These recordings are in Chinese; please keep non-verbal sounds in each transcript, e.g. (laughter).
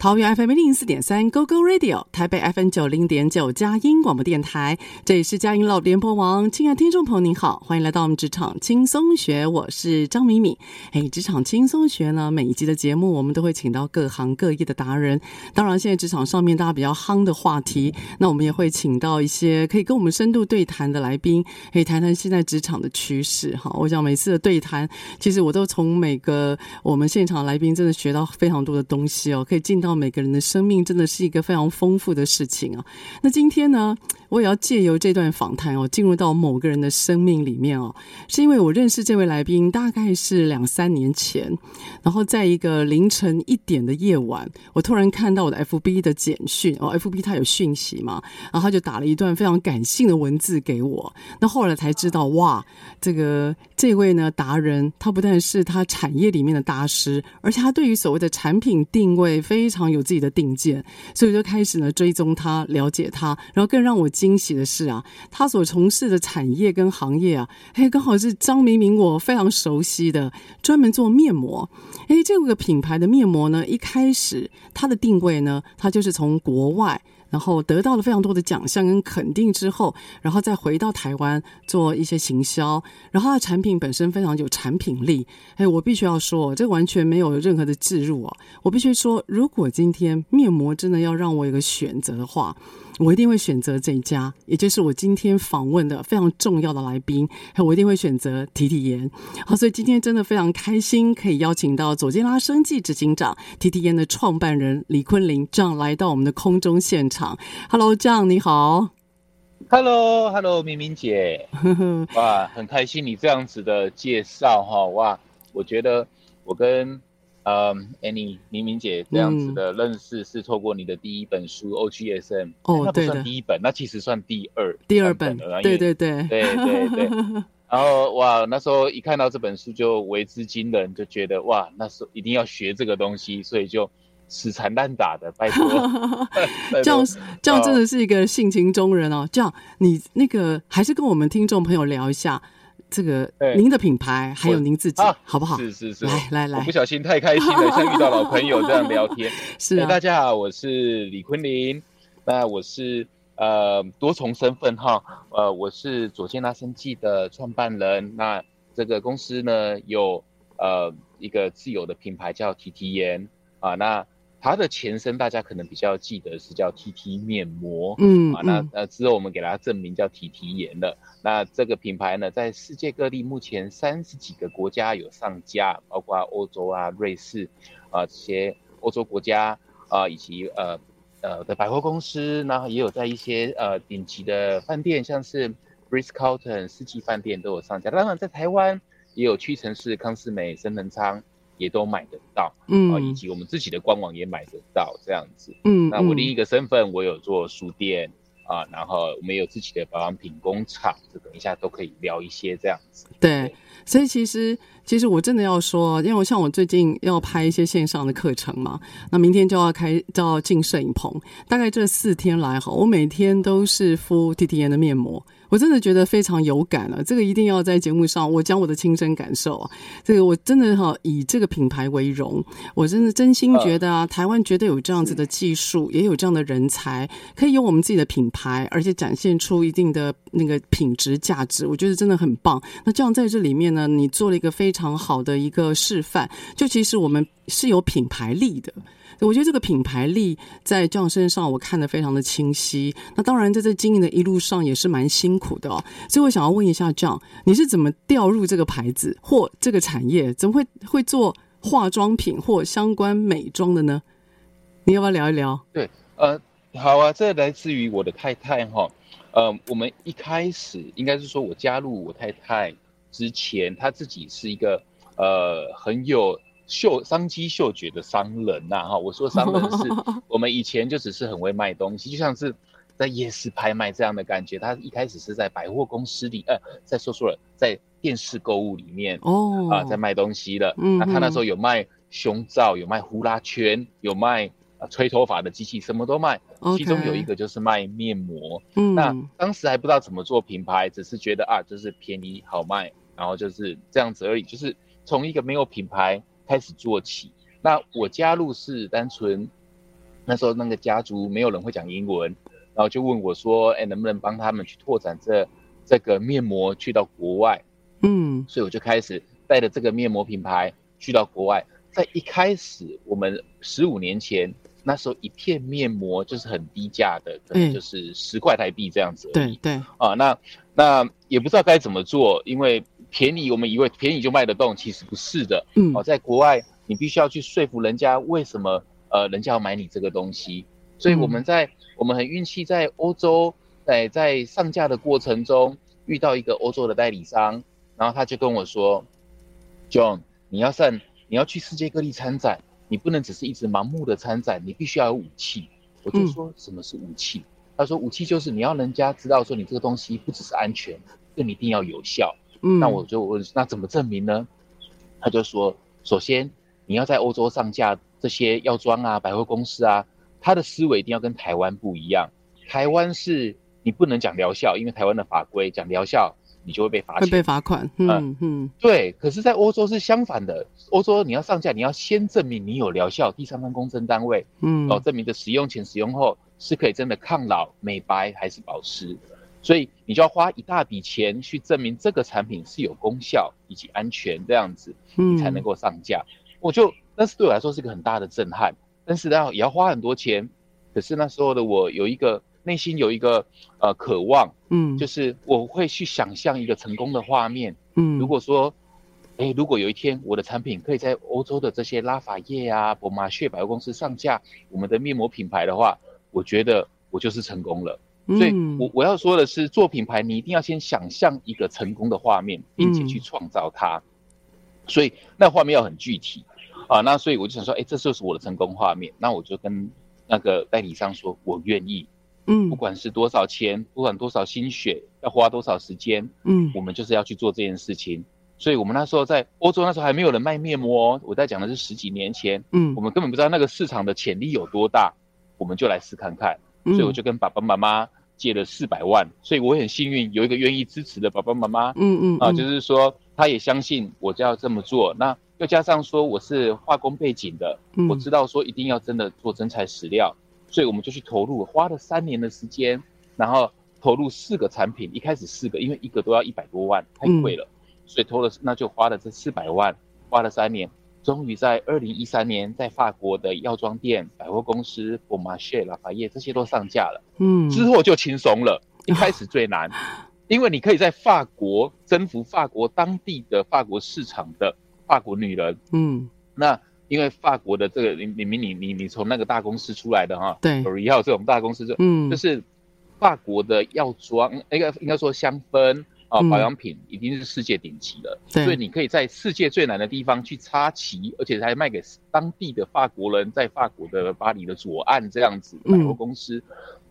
桃园 FM 零四点三 GoGo Radio，台北 FM 九零点九佳音广播电台，这里是佳音老联播网。亲爱的听众朋友，您好，欢迎来到我们职场轻松学，我是张敏敏。哎，职场轻松学呢，每一集的节目我们都会请到各行各业的达人。当然，现在职场上面大家比较夯的话题，那我们也会请到一些可以跟我们深度对谈的来宾，可以谈谈现在职场的趋势。哈，我想每次的对谈，其实我都从每个我们现场来宾真的学到非常多的东西哦，可以进到。每个人的生命真的是一个非常丰富的事情啊！那今天呢，我也要借由这段访谈哦，进入到某个人的生命里面哦，是因为我认识这位来宾大概是两三年前，然后在一个凌晨一点的夜晚，我突然看到我的 FB 的简讯哦，FB 他有讯息嘛，然后他就打了一段非常感性的文字给我。那后来才知道，哇，这个这位呢达人，他不但是他产业里面的大师，而且他对于所谓的产品定位非常。有自己的定见，所以就开始呢追踪他，了解他，然后更让我惊喜的是啊，他所从事的产业跟行业啊，哎，刚好是张明明我非常熟悉的，专门做面膜。哎，这个品牌的面膜呢，一开始它的定位呢，它就是从国外。然后得到了非常多的奖项跟肯定之后，然后再回到台湾做一些行销，然后它的产品本身非常有产品力。哎，我必须要说，这完全没有任何的置入啊！我必须说，如果今天面膜真的要让我有个选择的话。我一定会选择这一家，也就是我今天访问的非常重要的来宾。我一定会选择提提盐。好，所以今天真的非常开心，可以邀请到左肩拉生技执行长提提盐的创办人李坤林这样来到我们的空中现场。Hello，这样你好。Hello，Hello，明明姐。(laughs) 哇，很开心你这样子的介绍哈。哇，我觉得我跟。嗯，Annie，敏敏姐这样子的认识是透过你的第一本书 OGSM，哦，那不算第一本，那其实算第二，第二本，对对对，对对对。(laughs) 然后哇，那时候一看到这本书就为之惊人，就觉得哇，那时候一定要学这个东西，所以就死缠烂打的，拜托。(laughs) (laughs) 这样这样真的是一个性情中人哦。这样你那个还是跟我们听众朋友聊一下。这个您的品牌还有您自己，好不好？是是是，来来来，我不小心太开心了，像遇到老朋友这样聊天。(laughs) 是啊，大家好，我是李坤林，那我是呃多重身份哈，呃我是左健拉生技的创办人，那这个公司呢有呃一个自有的品牌叫提提颜啊，那。它的前身大家可能比较记得是叫 TT 面膜，嗯啊，那呃之后我们给它正名叫 TT 颜了。那这个品牌呢，在世界各地目前三十几个国家有上架，包括欧洲啊、瑞士啊这些欧洲国家啊，以及呃呃的百货公司，然后也有在一些呃顶级的饭店，像是 Ritz-Carlton 四季饭店都有上架。当然在台湾也有屈臣氏、康是美、生恒昌。也都买得到，嗯，以及我们自己的官网也买得到，这样子，嗯，那我另一个身份，我有做书店啊，然后我们有自己的保养品工厂，这等一下都可以聊一些这样子。对，对，所以其实其实我真的要说，因为我像我最近要拍一些线上的课程嘛，那明天就要开就要进摄影棚，大概这四天来哈，我每天都是敷 T T N 的面膜。我真的觉得非常有感了，啊，这个一定要在节目上我讲我的亲身感受啊。这个我真的哈以这个品牌为荣，我真的真心觉得啊，台湾绝对有这样子的技术，也有这样的人才，可以有我们自己的品牌，而且展现出一定的那个品质价值，我觉得真的很棒。那这样在这里面呢，你做了一个非常好的一个示范，就其实我们是有品牌力的。我觉得这个品牌力在 John 身上，我看得非常的清晰。那当然，在这经营的一路上也是蛮辛苦的哦。所以我想要问一下 John，你是怎么掉入这个牌子或这个产业？怎么会会做化妆品或相关美妆的呢？你要不要聊一聊？对，呃，好啊，这来自于我的太太哈。呃，我们一开始应该是说我加入我太太之前，她自己是一个呃很有。嗅商机嗅觉的商人呐，哈，我说商人是 (laughs) 我们以前就只是很会卖东西，就像是在夜市拍卖这样的感觉。他一开始是在百货公司里，呃，在说错了，在电视购物里面哦，啊，在卖东西的。嗯，那他那时候有卖胸罩，有卖呼啦圈，有卖啊吹头发的机器，什么都卖。其中有一个就是卖面膜。嗯，那当时还不知道怎么做品牌，只是觉得啊，就是便宜好卖，然后就是这样子而已。就是从一个没有品牌。开始做起，那我加入是单纯那时候那个家族没有人会讲英文，然后就问我说：“哎，能不能帮他们去拓展这这个面膜去到国外？”嗯，所以我就开始带着这个面膜品牌去到国外。在一开始，我们十五年前那时候一片面膜就是很低价的，可能就是十块台币这样子而已。对对啊，那那也不知道该怎么做，因为。便宜，我们以为便宜就卖得动，其实不是的。嗯，哦，在国外，你必须要去说服人家为什么呃，人家要买你这个东西。所以我们在、嗯、我们很运气，在欧洲，在在上架的过程中遇到一个欧洲的代理商，然后他就跟我说：“John，你要上，你要去世界各地参展，你不能只是一直盲目的参展，你必须要有武器。”我就说：“什么是武器？”嗯、他说：“武器就是你要人家知道说你这个东西不只是安全，更一定要有效。”嗯，那我就问，那怎么证明呢？他就说，首先你要在欧洲上架这些药妆啊、百货公司啊，他的思维一定要跟台湾不一样。台湾是你不能讲疗效，因为台湾的法规讲疗效，你就会被罚钱，会被罚款。嗯嗯，嗯，对。可是，在欧洲是相反的，欧洲你要上架，你要先证明你有疗效，第三方公证单位，嗯，哦，证明的使用前、使用后是可以真的抗老、美白还是保湿。所以你就要花一大笔钱去证明这个产品是有功效以及安全这样子，你才能够上架。嗯、我就，但是对我来说是一个很大的震撼，但是呢也要花很多钱。可是那时候的我有一个内心有一个呃渴望，嗯，就是我会去想象一个成功的画面。嗯，如果说，哎，如果有一天我的产品可以在欧洲的这些拉法叶啊、博玛雪百货公司上架我们的面膜品牌的话，我觉得我就是成功了。所以我，我我要说的是，做品牌你一定要先想象一个成功的画面，并且去创造它。所以，那画面要很具体啊。那所以我就想说，哎，这就是我的成功画面。那我就跟那个代理商说，我愿意。嗯，不管是多少钱，不管多少心血，要花多少时间，嗯，我们就是要去做这件事情。所以我们那时候在欧洲，那时候还没有人卖面膜。我在讲的是十几年前，嗯，我们根本不知道那个市场的潜力有多大，我们就来试看看。所以我就跟爸爸妈妈。借了四百万，所以我很幸运有一个愿意支持的爸爸妈妈。嗯嗯啊，就是说他也相信我就要这么做。那又加上说我是化工背景的，嗯，我知道说一定要真的做真材实料，所以我们就去投入，花了三年的时间，然后投入四个产品，一开始四个，因为一个都要一百多万，太贵了，所以投了那就花了这四百万，花了三年。终于在二零一三年，在法国的药妆店、百货公司、博玛谢、拉法叶这些都上架了。嗯，之后就轻松了。(laughs) 一开始最难，因为你可以在法国征服法国当地的法国市场的法国女人。嗯，那因为法国的这个，你你你你你从那个大公司出来的哈，对，有药这种大公司就，嗯，就是法国的药妆，应该应该说香氛。啊、哦，保养品已经是世界顶级了，嗯，所以你可以在世界最难的地方去插旗，而且还卖给当地的法国人，在法国的巴黎的左岸这样子百货公司，嗯。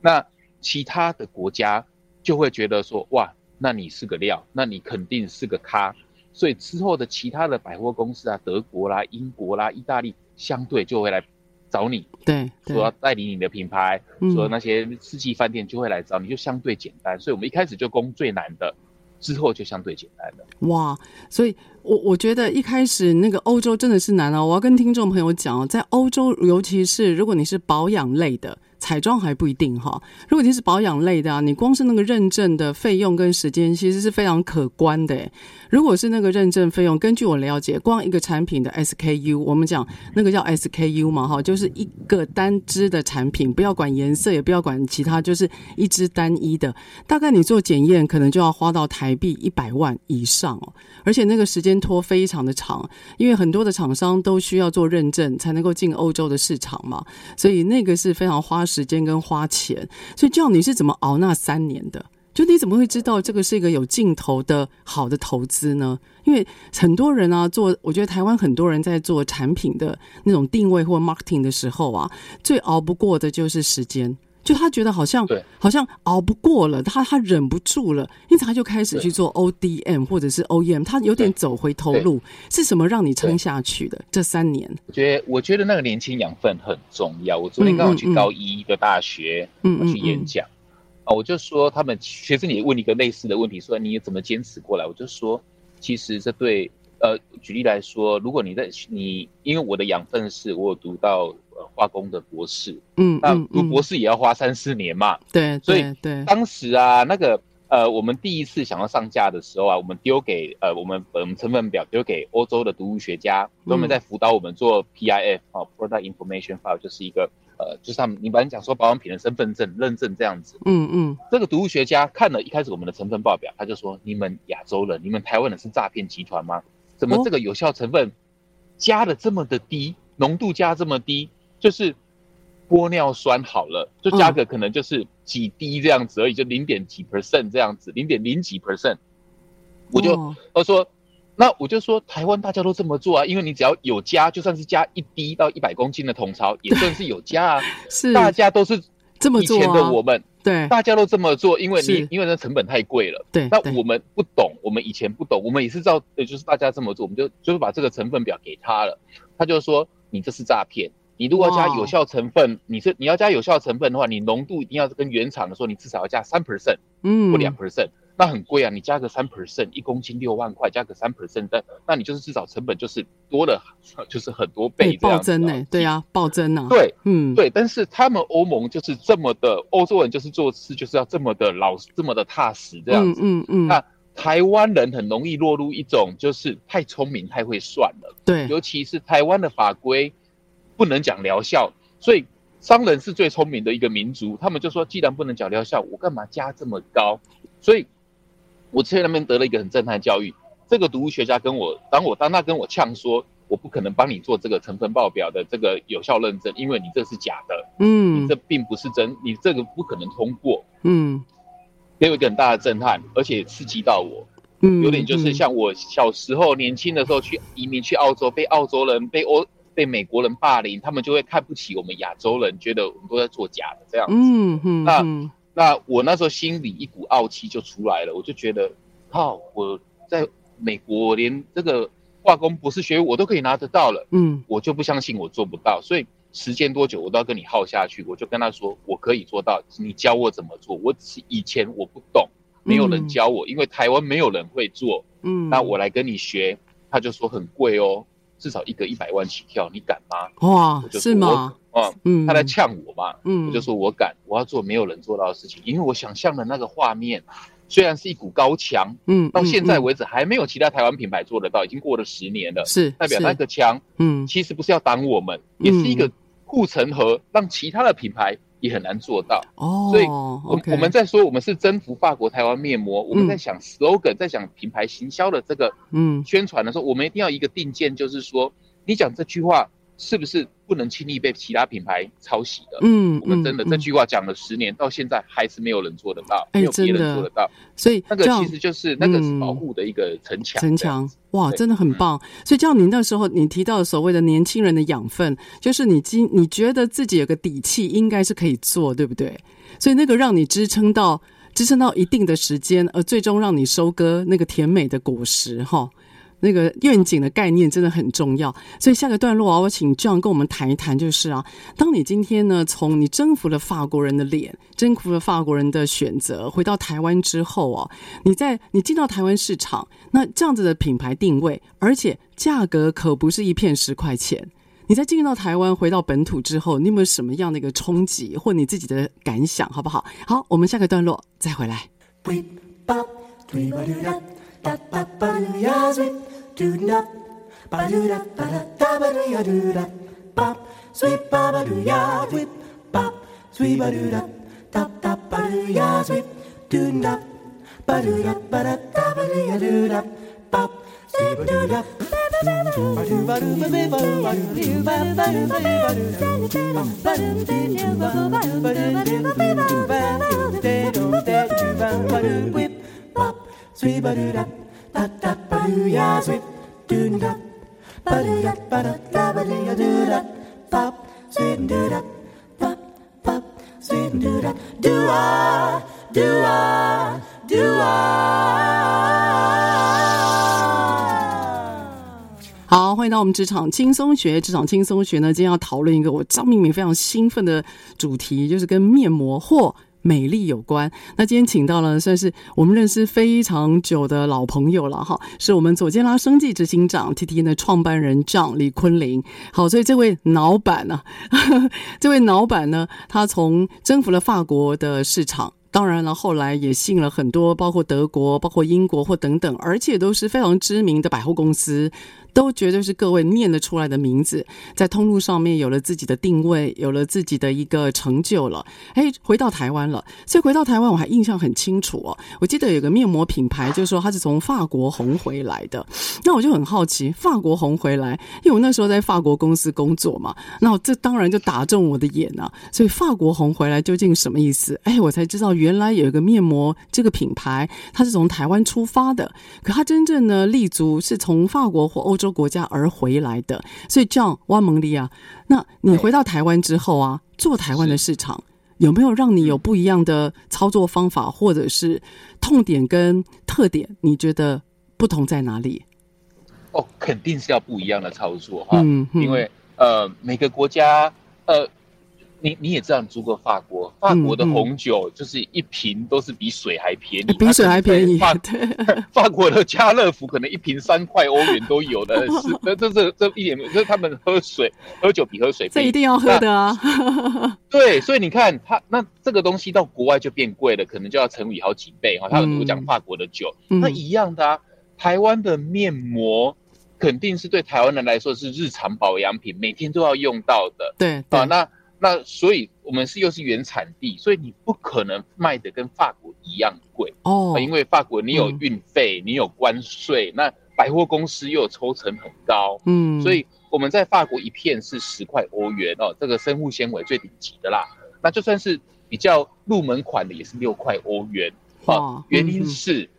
那其他的国家就会觉得说，哇，那你是个料，那你肯定是个咖。所以之后的其他的百货公司啊，德国啦、英国啦、意大利，相对就会来找你，对，对说要代理你的品牌，嗯、说那些四季饭店就会来找你，就相对简单。所以我们一开始就攻最难的，之后就相对简单了。哇，所以我我觉得一开始那个欧洲真的是难哦。我要跟听众朋友讲哦，在欧洲，尤其是如果你是保养类的。彩妆还不一定哈，如果你是保养类的啊，你光是那个认证的费用跟时间，其实是非常可观的。如果是那个认证费用，根据我了解，光一个产品的 SKU，我们讲那个叫 SKU 嘛哈，就是一个单支的产品，不要管颜色，也不要管其他，就是一支单一的，大概你做检验可能就要花到台币一百万以上哦，而且那个时间拖非常的长，因为很多的厂商都需要做认证才能够进欧洲的市场嘛，所以那个是非常花时间跟花钱。所以叫你是怎么熬那三年的？就你怎么会知道这个是一个有尽头的好的投资呢？因为很多人啊，做我觉得台湾很多人在做产品的那种定位或 marketing 的时候啊，最熬不过的就是时间。就他觉得好像好像熬不过了，他他忍不住了，因此他就开始去做 ODM 或者是 OEM，他有点走回头路。是什么让你撑下去的这三年？我觉得我觉得那个年轻养分很重要。我昨天刚好去高一的大学，嗯，去演讲啊。我就说，他们学生也问一个类似的问题，说你怎么坚持过来？我就说，其实这对，呃，举例来说，如果你在你，因为我的养分是我有读到呃化工的博士，嗯，那读博士也要花三四年嘛，对，所以对，当时啊，那个呃，我们第一次想要上架的时候啊，我们丢给呃，我们我们成分表丢给欧洲的毒物学家，专门在辅导我们做 PIF 啊，Product Information File，就是一个。呃，就是他们，你把你讲说保养品的身份证认证这样子，嗯嗯，这个毒物学家看了一开始我们的成分报表，他就说：你们亚洲人，你们台湾人是诈骗集团吗？怎么这个有效成分加的这么的低，浓度加这么低？就是玻尿酸好了，就价格可能就是几滴这样子而已，就零点几 percent 这样子，零点零几 percent，我就他说。那我就说，台湾大家都这么做啊，因为你只要有加，就算是加一滴到一百公斤的桶槽，也算是有加啊。(laughs) 是，大家都是这么做。以前的我们，对，大家都这么做，因为你因为那成本太贵了。对。那我们不懂，我们以前不懂，我们也是照，就是大家这么做，我们就就是把这个成分表给他了，他就说你这是诈骗。你如果加有效成分，你是你要加有效成分的话，你浓度一定要跟原厂的说，你至少要加三 percent，嗯，或两 percent。那很贵啊！你加个三 percent，一公斤六万块，加个三 percent，但那你就是至少成本就是多了，(laughs) 就是很多倍这样子。暴增呢？对啊，暴增啊。对，嗯，对。但是他们欧盟就是这么的，欧洲人就是做事就是要这么的老实，这么的踏实这样子。嗯嗯，嗯。那台湾人很容易落入一种就是太聪明、太会算了。对。尤其是台湾的法规不能讲疗效，所以商人是最聪明的一个民族。他们就说，既然不能讲疗效，我干嘛加这么高？所以。我在那边得了一个很震撼的教育，这个毒物学家跟我，当我当他跟我呛说，我不可能帮你做这个成分报表的这个有效认证，因为你这是假的，嗯，你这并不是真，你这个不可能通过，嗯，给我一个很大的震撼，而且刺激到我，嗯，有点就是像我小时候年轻的时候去移民去澳洲，被澳洲人被欧被美国人霸凌，他们就会看不起我们亚洲人，觉得我们都在做假的这样子，嗯嗯，那。那我那时候心里一股傲气就出来了，我就觉得，靠，我在美国连这个化工博士学位我都可以拿得到了，嗯，我就不相信我做不到，所以时间多久我都要跟你耗下去，我就跟他说我可以做到，你教我怎么做，我以前我不懂，没有人教我，因为台湾没有人会做，嗯，那我来跟你学，他就说很贵哦。至少一个一百万起跳，你敢吗？哇，是吗？啊，嗯，他在呛我嘛，嗯，我就说我敢，我要做没有人做到的事情，因为我想象的那个画面，虽然是一股高墙，嗯，到现在为止还没有其他台湾品牌做得到，已经过了十年了，是代表那个墙，嗯，其实不是要挡我们，也是一个护城河，让其他的品牌。也很难做到。哦，所以我我们在说我们是征服法国台湾面膜，我们在想 slogan，在想品牌行销的这个嗯。宣传的时候，我们一定要一个定见，就是说你讲这句话是不是不能轻易被其他品牌抄袭的？嗯，我们真的这句话讲了十年，到现在还是没有人做得到，没有别人做得到，所以那个其实就是那个是保护的一个城墙，城墙。哇，真的很棒！所以，叫你那时候你提到所谓的年轻人的养分，就是你今你觉得自己有个底气，应该是可以做，对不对？所以那个让你支撑到支撑到一定的时间，而最终让你收割那个甜美的果实，哈。那个愿景的概念真的很重要。所以下个段落啊，我请 John 跟我们谈一谈，就是啊，当你今天呢，从你征服了法国人的脸，征服了法国人的选择，回到台湾之后啊，你在你进到台湾市场，那这样子的品牌定位，而且价格可不是一片十块钱。你在进入到台湾，回到本土之后，你有没有什么样的一个冲击，或你自己的感想，好不好？好，我们下个段落再回来。da ba ba do ya sweep do da ba do da ba da da ba do ya do da bop sweep ba ba do ya sweep bop sweep ba do da da da ba do ya sweep do da ba do da ba da da ba do ya do da bop sweep do da Whip Do a do a do a 好，欢迎到我们职场轻松学。职场轻松学呢，今天要讨论一个我张敏敏非常兴奋的主题，就是跟面膜或美丽有关。那今天请到了算是我们认识非常久的老朋友了哈，是我们左肩拉生技执行长 TTN 的创办人 John 李坤林。好，所以这位老板呢，(laughs) 这位老板呢，他从征服了法国的市场。当然了，后来也吸引了很多，包括德国、包括英国或等等，而且都是非常知名的百货公司。都绝对是各位念得出来的名字，在通路上面有了自己的定位，有了自己的一个成就了。哎，回到台湾了，所以回到台湾我还印象很清楚哦。我记得有个面膜品牌，就是说它是从法国红回来的。那我就很好奇，法国红回来，因为我那时候在法国公司工作嘛，那这当然就打中我的眼啊。所以法国红回来究竟什么意思？哎，我才知道原来有一个面膜这个品牌，它是从台湾出发的，可它真正呢立足是从法国或欧洲国家而回来的，所以这样哇蒙利亚，那你回到台湾之后啊，做台湾的市场有没有让你有不一样的操作方法，或者是痛点跟特点？你觉得不同在哪里？哦，肯定是要不一样的操作哈，嗯，嗯，因为呃，每个国家呃。你你也知道，你住过法国，法国的红酒就是一瓶都是比水还便宜，比水还便宜。法 (laughs) 法国的家乐福可能一瓶三块欧元都有的，是这这这这一点，就是他们喝水喝酒比喝水便宜，这一定要喝的啊。(laughs) 对，所以你看，他那这个东西到国外就变贵了，可能就要乘以好几倍哈。他们讲法国的酒，嗯、那一样的啊。台湾的面膜肯定是对台湾人来说是日常保养品，每天都要用到的。对，对啊，那。那所以，我们是又是原产地，所以你不可能卖的跟法国一样贵哦，因为法国你有运费，嗯、你有关税，那百货公司又有抽成很高，嗯，所以我们在法国一片是十块欧元哦，这个生物纤维最顶级的啦，那就算是比较入门款的也是六块欧元哦，原因是、嗯、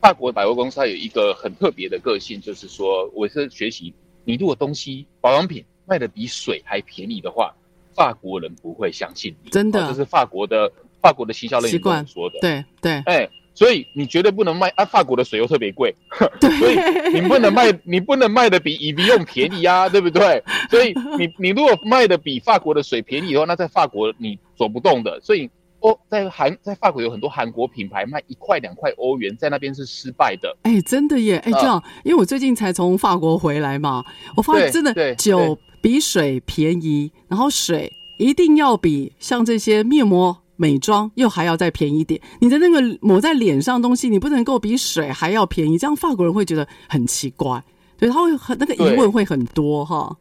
法国百货公司它有一个很特别的个性，就是说我是学习，你如果东西保养品卖的比水还便宜的话。法国人不会相信你，真的，这是法国的法国的行销人员跟我说的。对对，哎、欸，所以你绝对不能卖啊！法国的水又特别贵，(laughs) 所以你不能卖，你不能卖的比 Evian 便宜啊，(laughs) 对不对？所以你你如果卖的比法国的水便宜的话，那在法国你走不动的。所以哦，在韩在法国有很多韩国品牌卖一块两块欧元，在那边是失败的。哎、欸，真的耶！哎、欸，这样，因为我最近才从法国回来嘛，我发现真的酒。比水便宜，然后水一定要比像这些面膜、美妆又还要再便宜一点。你的那个抹在脸上的东西，你不能够比水还要便宜，这样法国人会觉得很奇怪，对，他会很那个疑问会很多哈。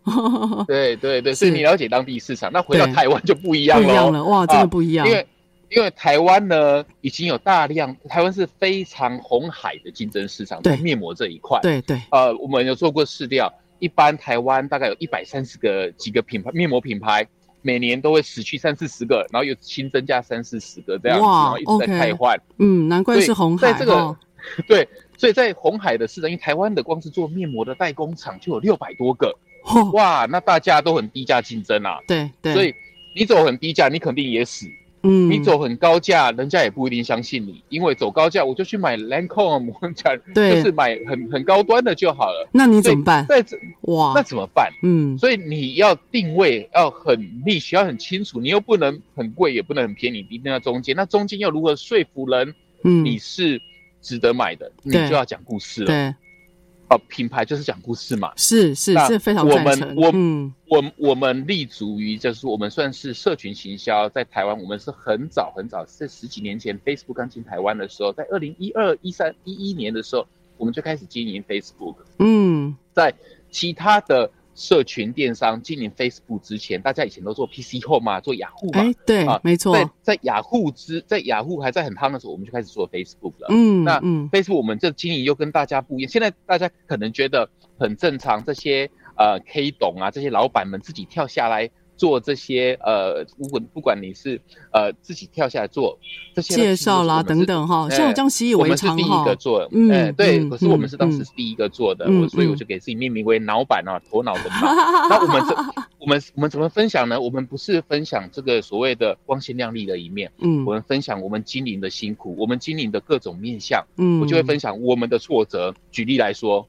对对对，所以你了解当地市场，那回到台湾就不一样了，不一样了，哇，真的不一样。啊、因为因为台湾呢，已经有大量，台湾是非常红海的竞争市场，对面膜这一块，对对。呃，我们有做过市调。一般台湾大概有一百三十个几个品牌面膜品牌，每年都会死去三四十个，然后又新增加三四十个这样子，然后一直在汰换。嗯，难怪是红海。在这个、哦、(laughs) 对，所以在红海的市场，因为台湾的光是做面膜的代工厂就有六百多个，哦、哇，那大家都很低价竞争啊。对对，所以你走很低价，你肯定也死。嗯，你走很高价，人家也不一定相信你，因为走高价我就去买 Lancome，我讲对就是买很很高端的就好了。那你怎么办？在这哇，那怎么办？嗯，所以你要定位要很 niche，要很清楚，你又不能很贵，也不能很便宜，一定要中间。那中间要如何说服人？嗯，你是值得买的，你就要讲故事了。对。哦，品牌就是讲故事嘛，是是，是非常。我们我、嗯、我我们立足于就是我们算是社群行销，在台湾我们是很早很早，在十几年前 Facebook 刚进台湾的时候，在二零一二一三一一年的时候，我们就开始经营 Facebook。嗯，在其他的。社群电商经营 Facebook 之前，大家以前都做 PC Home 嘛，做雅虎嘛，哎，对，啊，没错。在在雅虎之在雅虎还在很夯的时候，我们就开始做 Facebook 了。嗯，那嗯，Facebook 我们这经营又跟大家不一样。现在大家可能觉得很正常，这些呃 K 懂啊，这些老板们自己跳下来。做这些呃，不管不管你是呃自己跳下来做这些介绍啦等等哈，像我这样习以为常哈。我们是第一个做，嗯，欸、对、嗯，可是我们是当时是第一个做的，所以我就给自己命名为脑板啊，头脑的脑。(laughs) 那我们怎我们我们怎么分享呢？我们不是分享这个所谓的光鲜亮丽的一面，嗯，我们分享我们经营的辛苦，我们经营的各种面相，嗯，我就会分享我们的挫折。举例来说。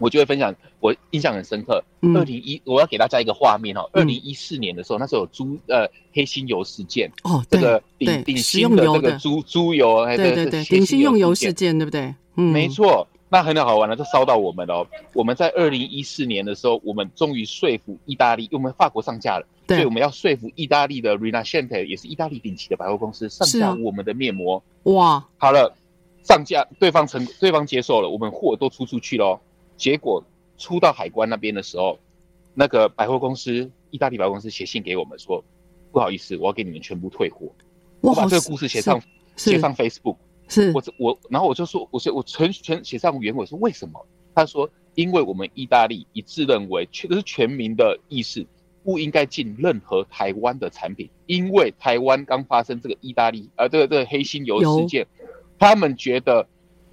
我就会分享，我印象很深刻。二零一，我要给大家一个画面哦。二零一四年的时候，那时候有猪呃黑心油事件哦，这个顶顶新的这个猪猪油，哎，对对对，顶新用油事件，对不对？嗯，没错。那很好玩了，就烧到我们了。我们在二零一四年的时候，我们终于说服意大利，因为我们法国上架了，所以我们要说服意大利的 Rinascente，也是意大利顶级的百货公司上架我们的面膜。哇，好了，上架，对方成，对方接受了，我们货都出出去喽。结果出到海关那边的时候，那个百货公司，意大利百货公司写信给我们说，不好意思，我要给你们全部退货。我把这个故事写上写上 Facebook，是我我然后我就说，我说我全全写上原委说为什么？他说，因为我们意大利一致认为，确实是全民的意识，不应该进任何台湾的产品，因为台湾刚发生这个意大利呃这个这个黑心油事件，他们觉得。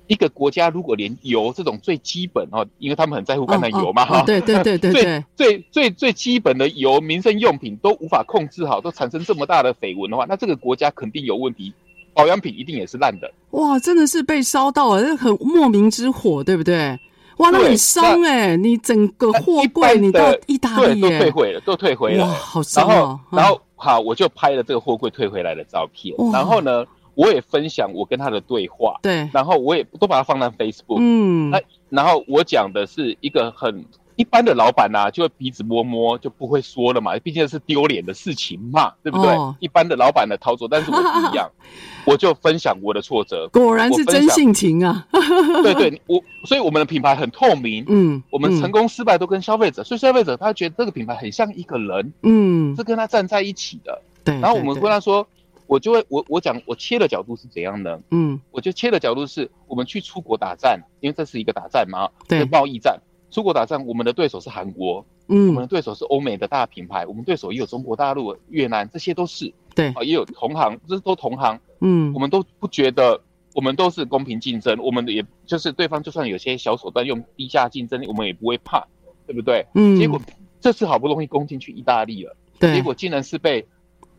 一个国家如果连油这种最基本哦，因为他们很在乎橄榄油嘛哈、哦哦哦，对对对对对，最最最最基本的油民生用品都无法控制好，都产生这么大的绯闻的话，那这个国家肯定有问题，保养品一定也是烂的。哇，真的是被烧到了，那很莫名之火，对不对？哇，那很伤哎、欸，你整个货柜你到意大利对都退回了，都退回了，哇，好伤哦。然后，然后好，我就拍了这个货柜退回来的照片，然后呢？我也分享我跟他的对话，对，然后我也都把它放在 Facebook，嗯，那然后我讲的是一个很一般的老板呐，就会鼻子摸摸就不会说了嘛，毕竟是丢脸的事情嘛，对不对？哦、一般的老板的操作，但是我不一样，(laughs) 我就分享我的挫折，果然是真性情啊，(laughs) 对对，我所以我们的品牌很透明，嗯，我们成功失败都跟消费者，所以消费者他觉得这个品牌很像一个人，嗯，是跟他站在一起的，对，然后我们跟他说。我就会我我讲我切的角度是怎样的？嗯，我就切的角度是我们去出国打战，因为这是一个打战嘛，对，贸易战。出国打仗，我们的对手是韩国，嗯，我们的对手是欧美的大品牌，我们对手也有中国大陆、越南，这些都是。对。啊，也有同行，这是都同行，嗯，我们都不觉得我们都是公平竞争，我们也就是对方就算有些小手段用低价竞争，我们也不会怕，对不对？嗯，结果这次好不容易攻进去意大利了，对，结果竟然是被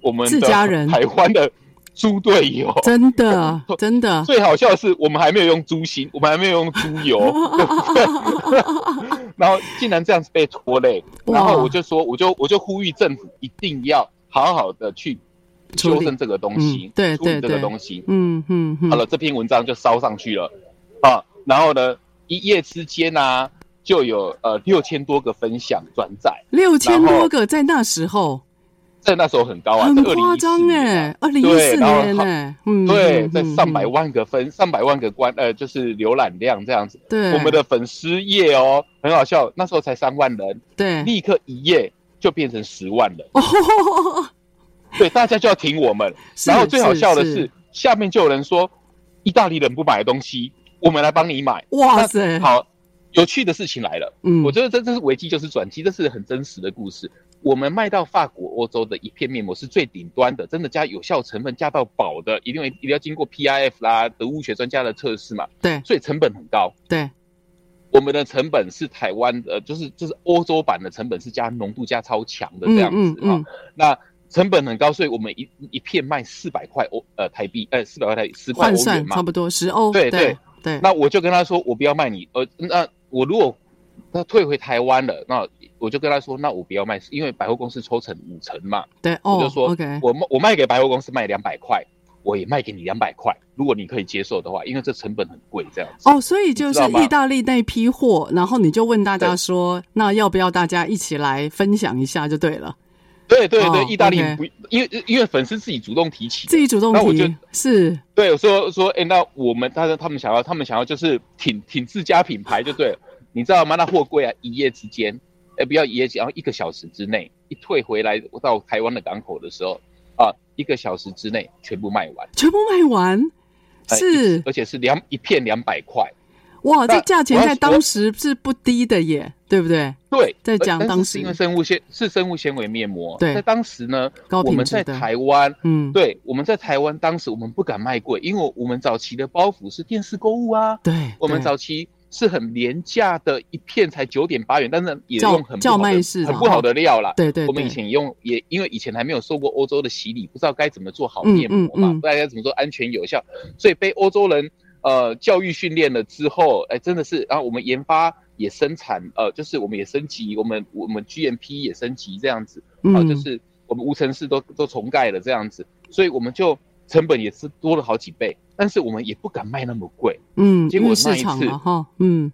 我们自家人。台湾的。猪队友，真的 (laughs) 真的，最好笑的是，我们还没有用猪心，我们还没有用猪油，(laughs) 然后竟然这样子被拖累，然后我就说，我就我就呼吁政府一定要好好的去修正这个东西，嗯、对，对，对，处理这个东西，嗯嗯，嗯，好了，这篇文章就烧上去了。啊，然后呢，一夜之间啊，就有呃六千多个分享转载，六千多个在那时候。在那时候很高啊，很夸张哎，二零一四年哎，嗯，对，在上百万个分，上百万个关，呃，就是浏览量这样子。对，我们的粉丝页哦，很好笑，那时候才三万人，对，立刻一夜就变成十万人。对，大家就要挺我们。(laughs) 然后最好笑的是，下面就有人说，意大利人不买的东西，我们来帮你买。哇塞，好，有趣的事情来了。嗯，我觉得这这是危机就是转机，这是很真实的故事。我们卖到法国、欧洲的一片面膜是最顶端的，真的加有效成分加到宝的，一定会一定要经过 PIF 啦、德物学专家的测试嘛。对，所以成本很高。对，我们的成本是台湾的，就是就是欧洲版的成本是加浓度加超强的这样子啊、嗯嗯嗯。那成本很高，所以我们一一片卖四百块欧呃台币，呃四百块台币十块欧元嘛，差不多十欧。对对对，对那我就跟他说，我不要卖你，呃，那我如果他退回台湾了，那我就跟他说，那我不要卖，因为百货公司抽成五成嘛。对，哦，我就说，OK，我卖我卖给百货公司卖两百块，我也卖给你两百块，如果你可以接受的话，因为这成本很贵，这样子。哦，所以就是意大利那批货，然后你就问大家说，那要不要大家一起来分享一下就对了。对对对，意大利不，哦、因为因为粉丝自己主动提起，自己主动提，那我就是。对我说说，哎，那我们他说他们想要，他们想要就是挺挺自家品牌就对了，你知道吗？那货柜啊，一夜之间，哎，不要一夜，然后一个小时之内一退回来到台湾的港口的时候啊，一个小时之内全部卖完，全部卖完，是，而且是两一片两百块。哇，这价钱在当时是不低的耶，对不对？对，在讲当时，因为生物纤是生物纤维面膜，对，在当时呢，我们在台湾，嗯，对，我们在台湾当时我们不敢卖贵，因为我们早期的包袱是电视购物啊，对，我们早期是很廉价的，一片才九点八元，但是也用很叫卖式很不好的料啦，对对，我们以前用也因为以前还没有受过欧洲的洗礼，不知道该怎么做好面膜嘛，不知道该怎么做安全有效，所以被欧洲人。呃，教育训练了之后，哎，真的是，然后我们研发也生产，呃，就是我们也升级，我们我们 GMP 也升级这样子，啊、呃，就是我们无尘室都都重盖了这样子，所以我们就成本也是多了好几倍，但是我们也不敢卖那么贵，嗯，结果那一次哈，嗯，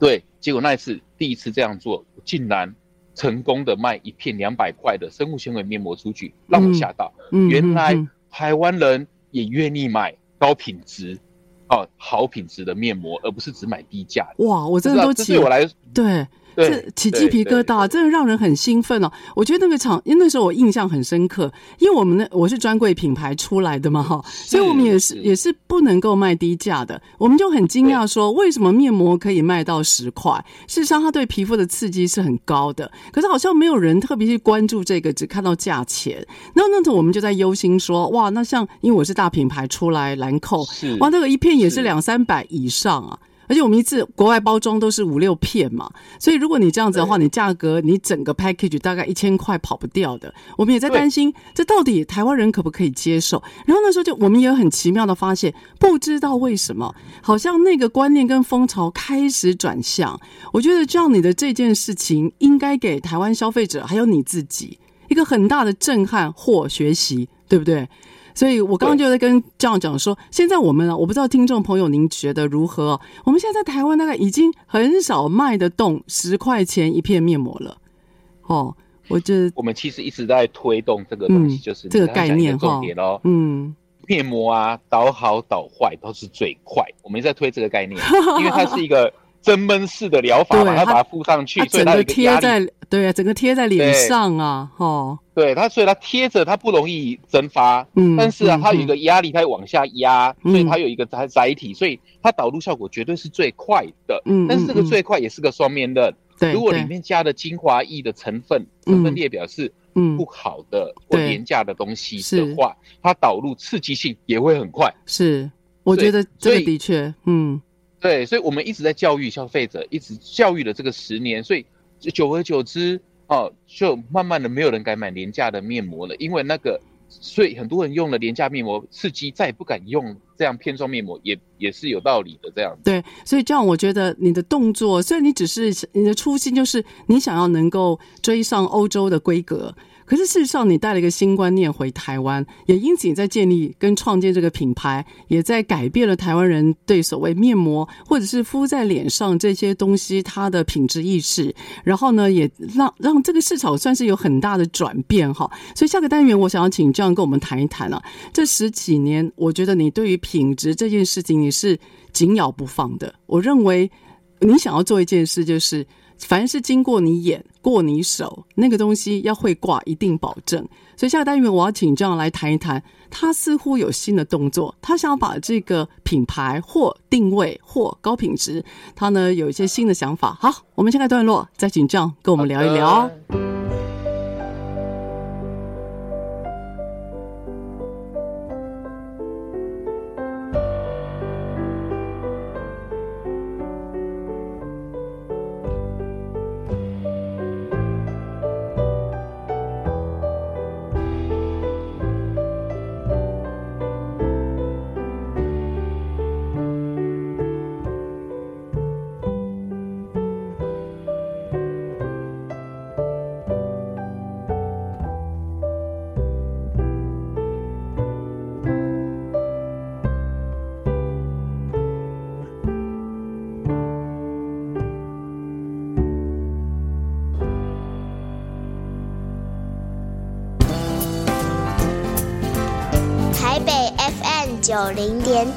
对，结果那一次第一次这样做，竟然成功的卖一片两百块的生物纤维面膜出去，让我吓到，嗯，原来台湾人也愿意买高品质。哦，好品质的面膜，而不是只买低价的。哇，我真的都起对我来对。这起鸡皮疙瘩，真的让人很兴奋哦！我觉得那个场，因为那时候我印象很深刻，因为我们那我是专柜品牌出来的嘛，哈，所以我们也是也是不能够卖低价的。我们就很惊讶说，为什么面膜可以卖到十块？事实上，它对皮肤的刺激是很高的，可是好像没有人特别去关注这个，只看到价钱。那那时候我们就在忧心说，哇，那像因为我是大品牌出来，兰蔻，哇，那个一片也是两三百以上啊。而且我们一次国外包装都是五六片嘛，所以如果你这样子的话，你价格你整个 package 大概一千块跑不掉的。我们也在担心，这到底台湾人可不可以接受？然后那时候就我们也很奇妙的发现，不知道为什么，好像那个观念跟风潮开始转向。我觉得这样你的这件事情应该给台湾消费者还有你自己一个很大的震撼或学习，对不对？所以我刚刚就在跟这样讲说，现在我们啊，我不知道听众朋友您觉得如何？我们现在在台湾大概已经很少卖得动十块钱一片面膜了。哦，我觉得我们其实一直在推动这个东西，就是这个概念重点哦。嗯，面膜啊，导好导坏都是最快。我们一直在推这个概念，(laughs) 因为它是一个。增闷式的疗法，把它把它敷上去，所以它贴在对啊，整个贴在脸上啊，哈，对它，所以它贴着它不容易蒸发，嗯，但是啊，它有一个压力，它会往下压，所以它有一个载载体，所以它导入效果绝对是最快的，嗯，但是这个最快也是个双面刃，对，如果里面加的精华液的成分成分列表是嗯不好的或廉价的东西的话，它导入刺激性也会很快，是，我觉得这个的确，嗯。对，所以我们一直在教育消费者，一直教育了这个十年，所以久而久之，哦，就慢慢的没有人敢买廉价的面膜了，因为那个，所以很多人用了廉价面膜刺激，再也不敢用了这样片状面膜，也也是有道理的这样。对，所以这样我觉得你的动作，虽然你只是你的初心就是你想要能够追上欧洲的规格。可是事实上，你带了一个新观念回台湾，也因此你在建立跟创建这个品牌，也在改变了台湾人对所谓面膜或者是敷在脸上这些东西它的品质意识。然后呢，也让让这个市场算是有很大的转变哈。所以下个单元，我想要请 John 跟我们谈一谈啊，这十几年，我觉得你对于品质这件事情你是紧咬不放的。我认为你想要做一件事就是。凡是经过你眼、过你手，那个东西要会挂，一定保证。所以下个单元我要请这样来谈一谈，他似乎有新的动作，他想要把这个品牌或定位或高品质，他呢有一些新的想法。好，我们下个段落再请这样跟我们聊一聊。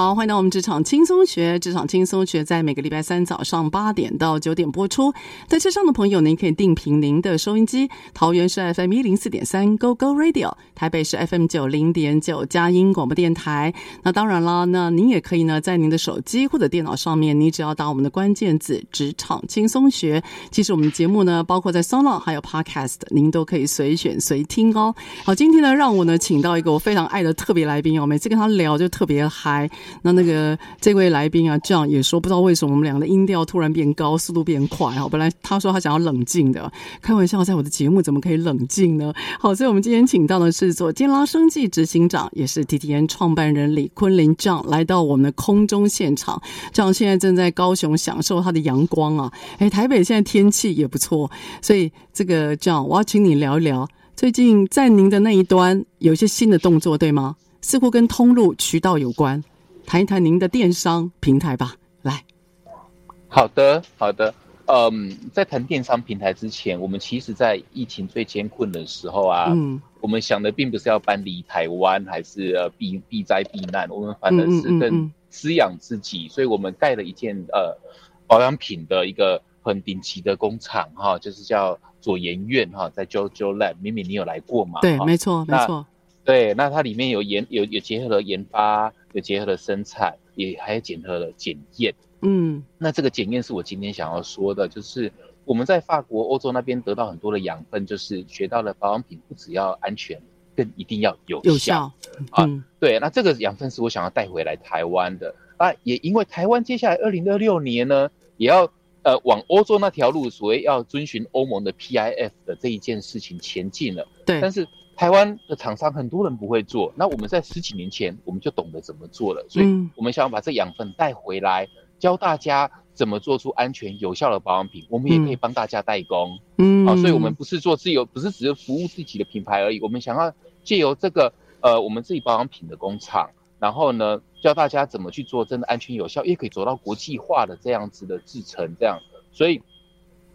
好，欢迎到我们职场轻松学。职场轻松学在每个礼拜三早上八点到九点播出。在车上的朋友，您可以定频您的收音机。桃园是 FM 一零四点三 Go Go Radio，台北是 FM 九零点九佳音广播电台。那当然了，那您也可以呢，在您的手机或者电脑上面，你只要打我们的关键字“职场轻松学”。其实我们的节目呢，包括在 SoundOn 还有 Podcast，您都可以随选随听哦。好，今天呢，让我呢请到一个我非常爱的特别来宾哦，每次跟他聊就特别嗨。那那个这位来宾啊，这样也说不知道为什么我们两个的音调突然变高，速度变快哈。本来他说他想要冷静的，开玩笑，在我的节目怎么可以冷静呢？好，所以我们今天请到的是做坚拉生计执行长，也是 TTN 创办人李昆霖这样来到我们的空中现场。这样现在正在高雄享受他的阳光啊，哎，台北现在天气也不错，所以这个这样我要请你聊一聊，最近在您的那一端有一些新的动作，对吗？似乎跟通路渠道有关。谈一谈您的电商平台吧，来。好的，好的。嗯，在谈电商平台之前，我们其实，在疫情最艰困的时候啊，嗯，我们想的并不是要搬离台湾，还是呃避避灾避难，我们反而是更滋养自己，嗯嗯嗯，所以我们盖了一件呃保养品的一个很顶级的工厂哈，就是叫左研院哈，在 JoJo Lab，明明你有来过吗？对，没错，没错。对，那它里面有研有有结合了研发，有结合了生产，也还有结合了检验。嗯，那这个检验是我今天想要说的，就是我们在法国、欧洲那边得到很多的养分，就是学到了保养品不只要安全，更一定要有效。有效。嗯、啊，对，那这个养分是我想要带回来台湾的啊，也因为台湾接下来二零二六年呢，也要呃往欧洲那条路，所谓要遵循欧盟的 PIF 的这一件事情前进了。对，但是。台湾的厂商很多人不会做，那我们在十几年前我们就懂得怎么做了，所以我们想要把这养分带回来，教大家怎么做出安全有效的保养品。我们也可以帮大家代工，嗯，啊，所以我们不是做自由，不是只是服务自己的品牌而已。我们想要借由这个呃，我们自己保养品的工厂，然后呢，教大家怎么去做真的安全有效，也可以走到国际化的这样子的制成，这样。所以，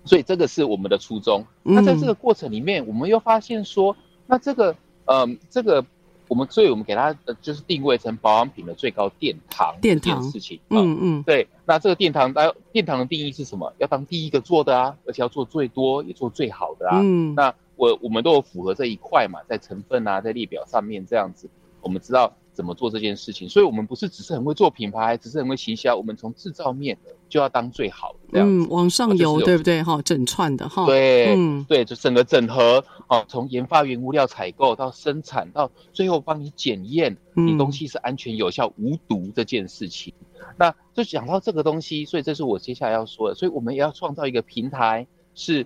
所以这个是我们的初衷。那在这个过程里面，我们又发现说。那这个，嗯，这个我们，所以我们给它呃，就是定位成保养品的最高殿堂殿堂事情。嗯嗯，对。那这个殿堂，当殿堂的定义是什么？要当第一个做的啊，而且要做最多，也做最好的啊。嗯。那我我们都有符合这一块嘛，在成分啊，在列表上面这样子，我们知道怎么做这件事情。所以，我们不是只是很会做品牌，只是很会行销，我们从制造面。就要当最好的嗯，往上游，对不对？哈，整串的哈，对，嗯，对，就整个整合，哦，从研发原物料采购到生产，到最后帮你检验，你东西是安全有效、无毒这件事情。嗯、那就讲到这个东西，所以这是我接下来要说的。所以我们也要创造一个平台，是，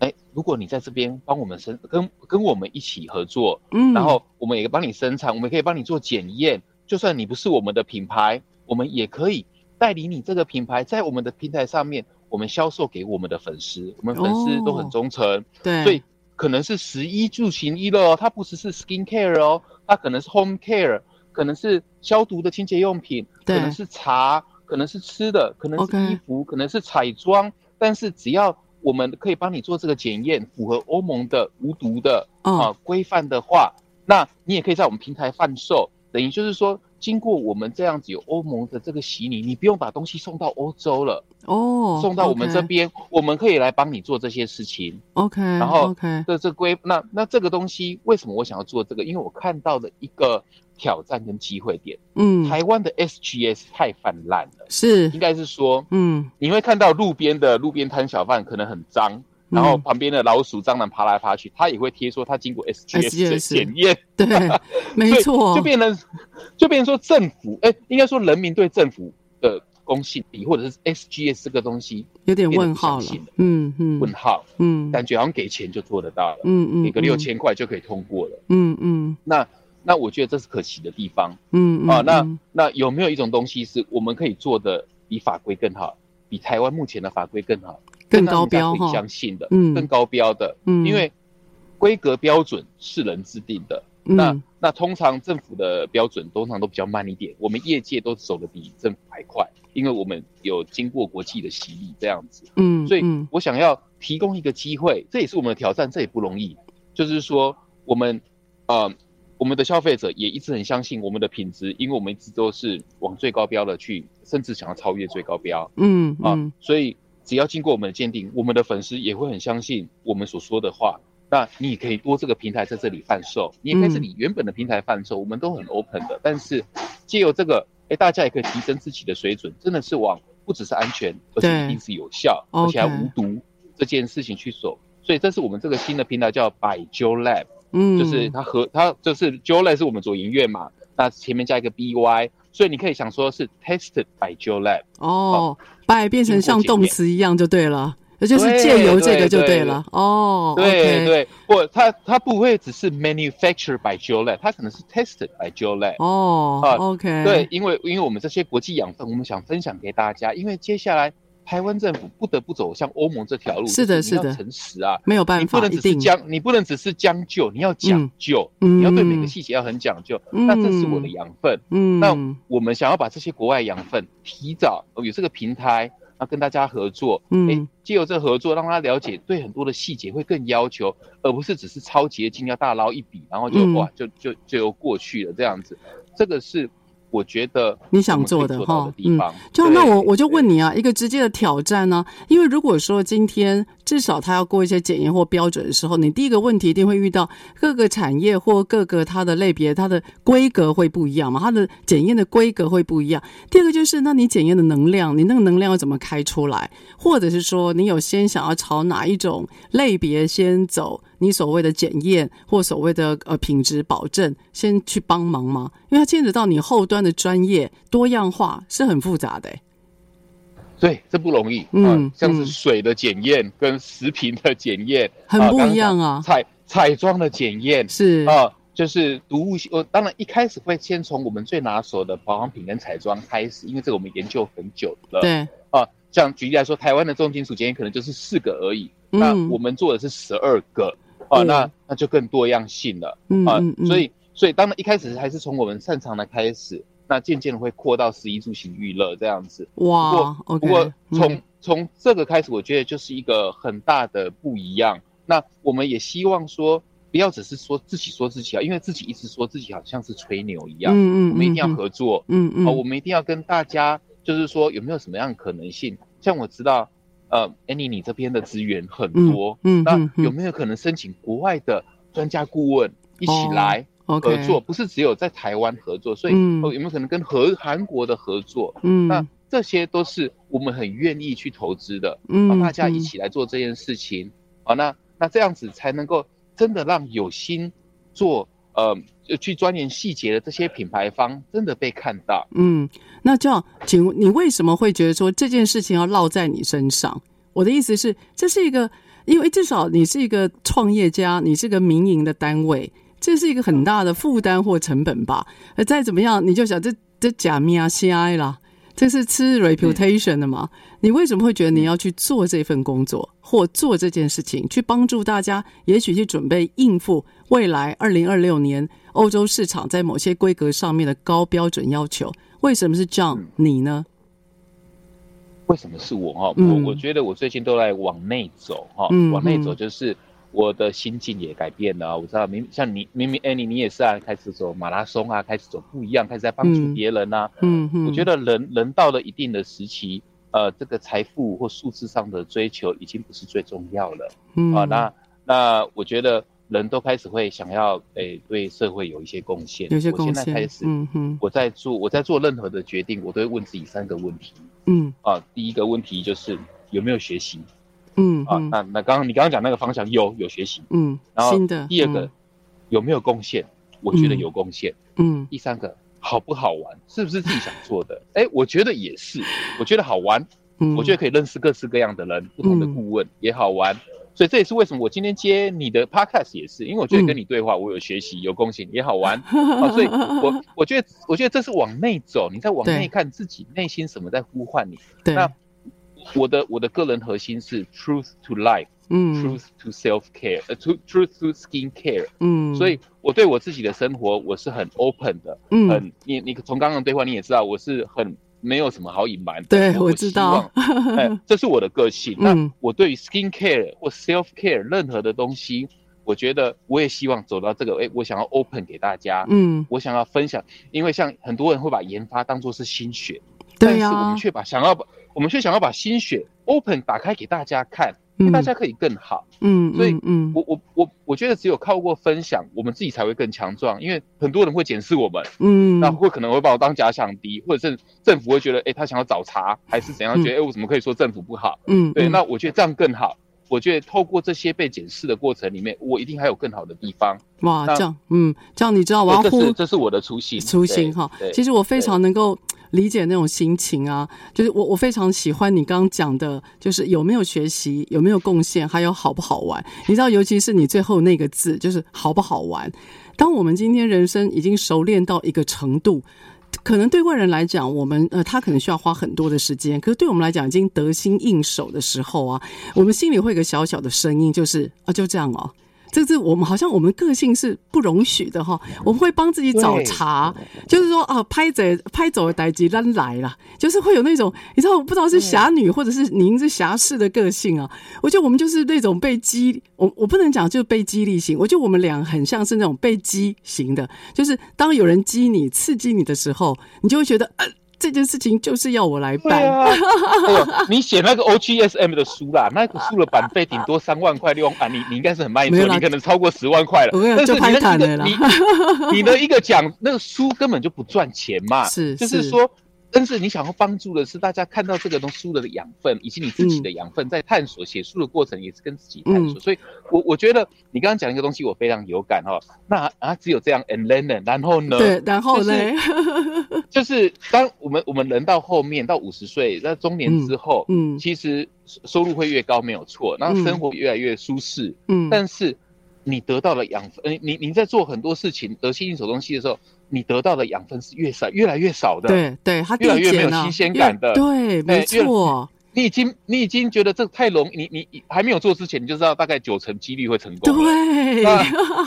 哎，如果你在这边帮我们生，跟跟我们一起合作，嗯，然后我们也帮你生产，我们可以帮你做检验。就算你不是我们的品牌，我们也可以。代理你这个品牌在我们的平台上面，我们销售给我们的粉丝，我们粉丝都很忠诚，对，所以可能是十一住行一乐哦，它不只是 skin care 哦，它可能是 home care，可能是消毒的清洁用品，可能是茶，可能是吃的，可能是衣服，可能是彩妆，但是只要我们可以帮你做这个检验，符合欧盟的无毒的啊规范的话，那你也可以在我们平台贩售，等于就是说。经过我们这样子有欧盟的这个洗礼，你不用把东西送到欧洲了哦，送到我们这边，我们可以来帮你做这些事情。OK，然后 OK，这这规那那这个东西为什么我想要做这个？因为我看到的一个挑战跟机会点，嗯，台湾的 SGS 太泛滥了，是。应该是说，嗯，你会看到路边的路边摊小贩可能很脏。然后旁边的老鼠、蟑螂爬来爬去，他也会贴说他经过 SGS 的检验，对，(laughs) 没错，就变成就变成说政府，哎，应该说人民对政府的公信力，或者是 SGS 这个东西有点问号了，嗯嗯，问号，嗯，感觉好像给钱就做得到了，嗯嗯，给个六千块就可以通过了，嗯嗯，那那我觉得这是可惜的地方，嗯嗯，啊，那那有没有一种东西是我们可以做的比法规更好，比台湾目前的法规更好？更高标相信的，嗯，更高标的，嗯，因为规格标准是人制定的，嗯、那那通常政府的标准通常都比较慢一点，我们业界都走的比政府还快，因为我们有经过国际的洗礼这样子，嗯，所以我想要提供一个机会，这也是我们的挑战，这也不容易，就是说我们，呃。我们的消费者也一直很相信我们的品质，因为我们一直都是往最高标的去，甚至想要超越最高标。嗯啊，所以只要经过我们的鉴定，我们的粉丝也会很相信我们所说的话。那你也可以多这个平台在这里贩售，你也可以在你原本的平台贩售，我们都很 open 的。但是借由这个，哎，大家也可以提升自己的水准，真的是往不只是安全，而且一定是有效，而且还无毒这件事情去走。所以这是我们这个新的平台叫 By Joe Lab。嗯，就是它和它就是 Lab 是我们左营乐嘛，那前面加一个 by，所以你可以想说是 tested by Joe Lab 哦，by 变成像动词一样就对了，那就是借由这个就对了。哦，对对，不，它它不会只是 manufactured by Lab，它可能是 tested by Lab 哦，OK，对，因为因为我们这些国际养分，我们想分享给大家，因为接下来。台湾政府不得不走向欧盟这条路，是的，是的，诚实啊，没有办法，你不能只是将，你不能只是将就，你要讲究，你要对每个细节要很讲究。那这是我的养分，嗯，那我们想要把这些国外养分提早有这个平台，那跟大家合作，嗯，借由这个合作，让他了解对很多的细节会更要求，而不是只是超捷径要大捞一笔，然后就哇就就就又过去了这样子，这个是。我觉得你想做的哈，嗯，就那我我就问你啊，一个直接的挑战呢，因为如果说今天至少他要过一些检验或标准的时候，你第一个问题一定会遇到各个产业或各个它的类别，它的规格会不一样嘛，它的检验的规格会不一样。第二个就是，那你检验的能量，你那个能量要怎么开出来，或者是说你有先想要朝哪一种类别先走？你所谓的检验或所谓的呃品质保证，先去帮忙吗？因为它牵扯到你后端的专业多样化是很复杂的。对，这不容易。嗯，像是水的检验跟食品的检验很不一样啊。彩彩妆的检验是啊，就是毒物性。我当然一开始会先从我们最拿手的保养品跟彩妆开始，因为这个我们研究很久了。对啊，像举例来说，台湾的重金属检验可能就是四个而已，那我们做的是十二个。啊，那那就更多样性了，嗯、啊，所以所以当然一开始还是从我们擅长的开始，那渐渐的会扩到食衣住行娱乐这样子。哇，不过 okay, 不过从从、嗯、这个开始，我觉得就是一个很大的不一样。那我们也希望说，不要只是说自己说自己啊，因为自己一直说自己好像是吹牛一样。嗯嗯，我们一定要合作。嗯嗯，好、啊，我们一定要跟大家，就是说有没有什么样的可能性？像我知道。呃，Annie，你这边的资源很多，嗯，嗯，那有没有可能申请国外的专家顾问一起来合作？不是只有在台湾合作，所以、嗯、有没有可能跟和韩国的合作？嗯，那这些都是我们很愿意去投资的，嗯，大家一起来做这件事情，好、嗯，那那这样子才能够真的让有心做呃去钻研细节的这些品牌方真的被看到，嗯。那这样，请问你为什么会觉得说这件事情要落在你身上？我的意思是，这是一个，因为至少你是一个创业家，你是个民营的单位，这是一个很大的负担或成本吧？呃再怎么样，你就想这这假命啊，CI 啦，这是吃 reputation 的嘛？你为什么会觉得你要去做这份工作，或做这件事情，去帮助大家，也许去准备应付未来二零二六年欧洲市场在某些规格上面的高标准要求？为什么是 John、嗯、你呢？为什么是我哈？嗯、我我觉得我最近都在往内走哈，嗯、往内走就是我的心境也改变了。嗯、我知道明像你明明 Annie 你也是啊，开始走马拉松啊，开始走不一样，开始在帮助别人啊。嗯嗯。我觉得人人到了一定的时期，呃，这个财富或数字上的追求已经不是最重要了。嗯。啊，那那我觉得。人都开始会想要诶、欸，对社会有一些贡献。有些贡献。我现在开始，嗯哼，我在做我在做任何的决定，我都会问自己三个问题。嗯啊，第一个问题就是有没有学习？嗯啊，那那刚刚你刚刚讲那个方向有有学习。嗯，然后第二个、嗯、有没有贡献？我觉得有贡献。嗯，第三个好不好玩？是不是自己想做的？哎、欸，我觉得也是，我觉得好玩。嗯，我觉得可以认识各式各样的人，不同的顾问、嗯、也好玩。所以这也是为什么我今天接你的 podcast 也是，因为我觉得跟你对话，我有学习，有贡献，也好玩啊。所以我我觉得，我觉得这是往内走，你在往内看自己内心什么在呼唤你。对那我的我的个人核心是 truth to life，嗯，truth to self care，呃，to truth to skin care，嗯，所以我对我自己的生活我是很 open 的，嗯。很你你从刚刚的对话你也知道我是很没有什么好隐瞒的，对我知道，(laughs) 哎，这是我的个性。嗯。那我对于 skin care 或 self care 任何的东西，我觉得我也希望走到这个，哎，我想要 open 给大家，嗯，我想要分享，因为像很多人会把研发当做是心血，对呀、但是我们却把想要把我们却想要把心血 open 打开给大家看，大家可以更好。嗯，所以嗯，嗯我我我我觉得只有靠过分享，我们自己才会更强壮，因为很多人会检视我们，嗯，那会可能会把我当假想敌，或者是政府会觉得，哎，他想要找茬，还是怎样？觉得，哎，我怎么可以说政府不好？嗯，对，嗯那我觉得这样更好。我觉得透过这些被检视的过程里面，我一定还有更好的地方。哇，那这样，嗯，这样你知道我要呼这是这是我的初心，初心哈。其实我非常能够理解那种心情啊，就是我我非常喜欢你刚刚讲的，就是有没有学习，有没有贡献，还有好不好玩。你知道，尤其是你最后那个字，就是好不好玩。当我们今天人生已经熟练到一个程度。可能对外人来讲，我们呃，他可能需要花很多的时间。可是对我们来讲，已经得心应手的时候啊，我们心里会有个小小的声音，就是啊，就这样哦。这是我们好像我们个性是不容许的哈，我们会帮自己找茬，就是说啊，拍走拍走的代志咱来了，就是会有那种你知道，我不知道是侠女或者是您是侠士的个性啊。我觉得我们就是那种被激，我我不能讲就是被激励型，我觉得我们俩很像是那种被激型的，就是当有人激你、刺激你的时候，你就会觉得呃。这件事情就是要我来办。啊 (laughs) 哎呦，你写那个 OGSM 的书啦，那个书的版费顶多三万块六万啊，你你应该是很卖座，你可能超过十万块了。但是你的啦。你你的一个奖那个书根本就不赚钱嘛，(laughs) 是，就是说。但是你想要帮助的是大家看到这个东书的养分，以及你自己的养分，在探索写书的过程也是跟自己探索。嗯、所以我，我我觉得你刚刚讲一个东西，我非常有感哦。那啊，只有这样，and then 然后呢？对，然后呢？就是、就是、当我们我们人到后面到五十岁，那中年之后，嗯，嗯其实收入会越高，没有错，然后生活越来越舒适，嗯，但是你得到了养分，你你在做很多事情得心应手东西的时候。你得到的养分是越少，越来越少的。对对，它越来越没有新鲜感的。对，没错。你已经你已经觉得这太容易，你你还没有做之前，你就知道大概九成几率会成功。对，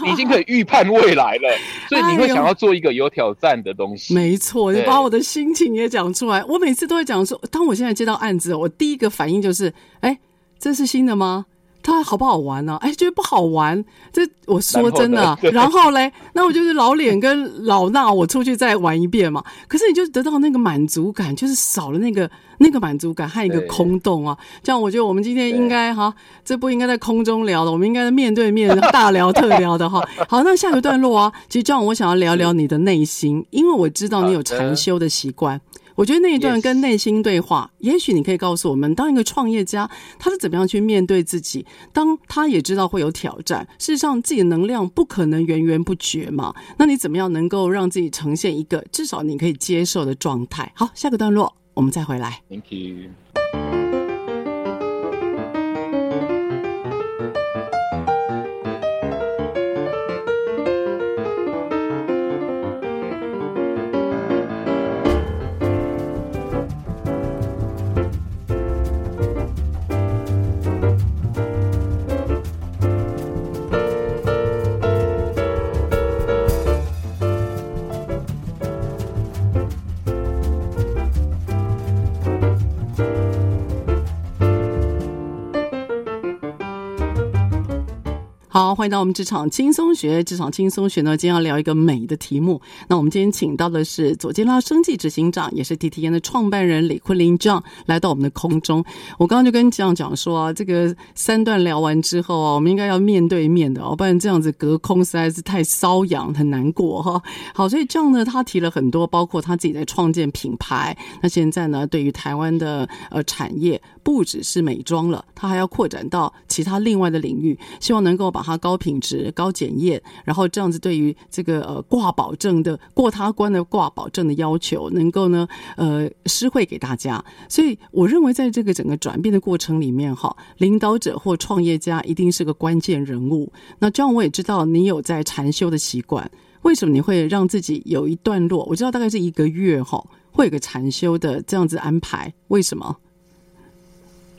你已经可以预判未来了，所以你会想要做一个有挑战的东西。没错，你把我的心情也讲出来。我每次都会讲说，当我现在接到案子，我第一个反应就是，哎，这是新的吗？它好不好玩呢、啊？哎，觉得不好玩。这我说真的，然后 (laughs) 嘞，那我就是老脸跟老衲，我出去再玩一遍嘛。可是你就得到那个满足感，就是少了那个那个满足感和一个空洞啊。这样我觉得我们今天应该哈，这不应该在空中聊的，我们应该在面对面大聊特聊的哈。(laughs) 好，那下个段落啊，其实这样我想要聊聊你的内心，因为我知道你有禅修的习惯。我觉得那一段跟内心对话.也许你可以告诉我们，当一个创业家，他是怎么样去面对自己？当他也知道会有挑战，事实上自己的能量不可能源源不绝嘛。那你怎么样能够让自己呈现一个至少你可以接受的状态？好，下个段落我们再回来。Thank you. 好，欢迎到我们职场轻松学。职场轻松学呢，今天要聊一个美的题目。那我们今天请到的是左肩拉生计执行长，也是 TTN 的创办人李坤林 John 来到我们的空中。我刚刚就跟 John 讲说啊，这个三段聊完之后啊，我们应该要面对面的，哦，不然这样子隔空实在是太瘙痒，很难过哈。好，所以 John 呢，他提了很多，包括他自己在创建品牌。那现在呢，对于台湾的呃产业，不只是美妆了，他还要扩展到其他另外的领域，希望能够把它高品质、高检验，然后这样子对于这个呃挂保证的过他关的挂保证的要求，能够呢呃施惠给大家。所以我认为，在这个整个转变的过程里面，哈，领导者或创业家一定是个关键人物。那这样我也知道你有在禅修的习惯，为什么你会让自己有一段落？我知道大概是一个月哈，会有个禅修的这样子安排，为什么？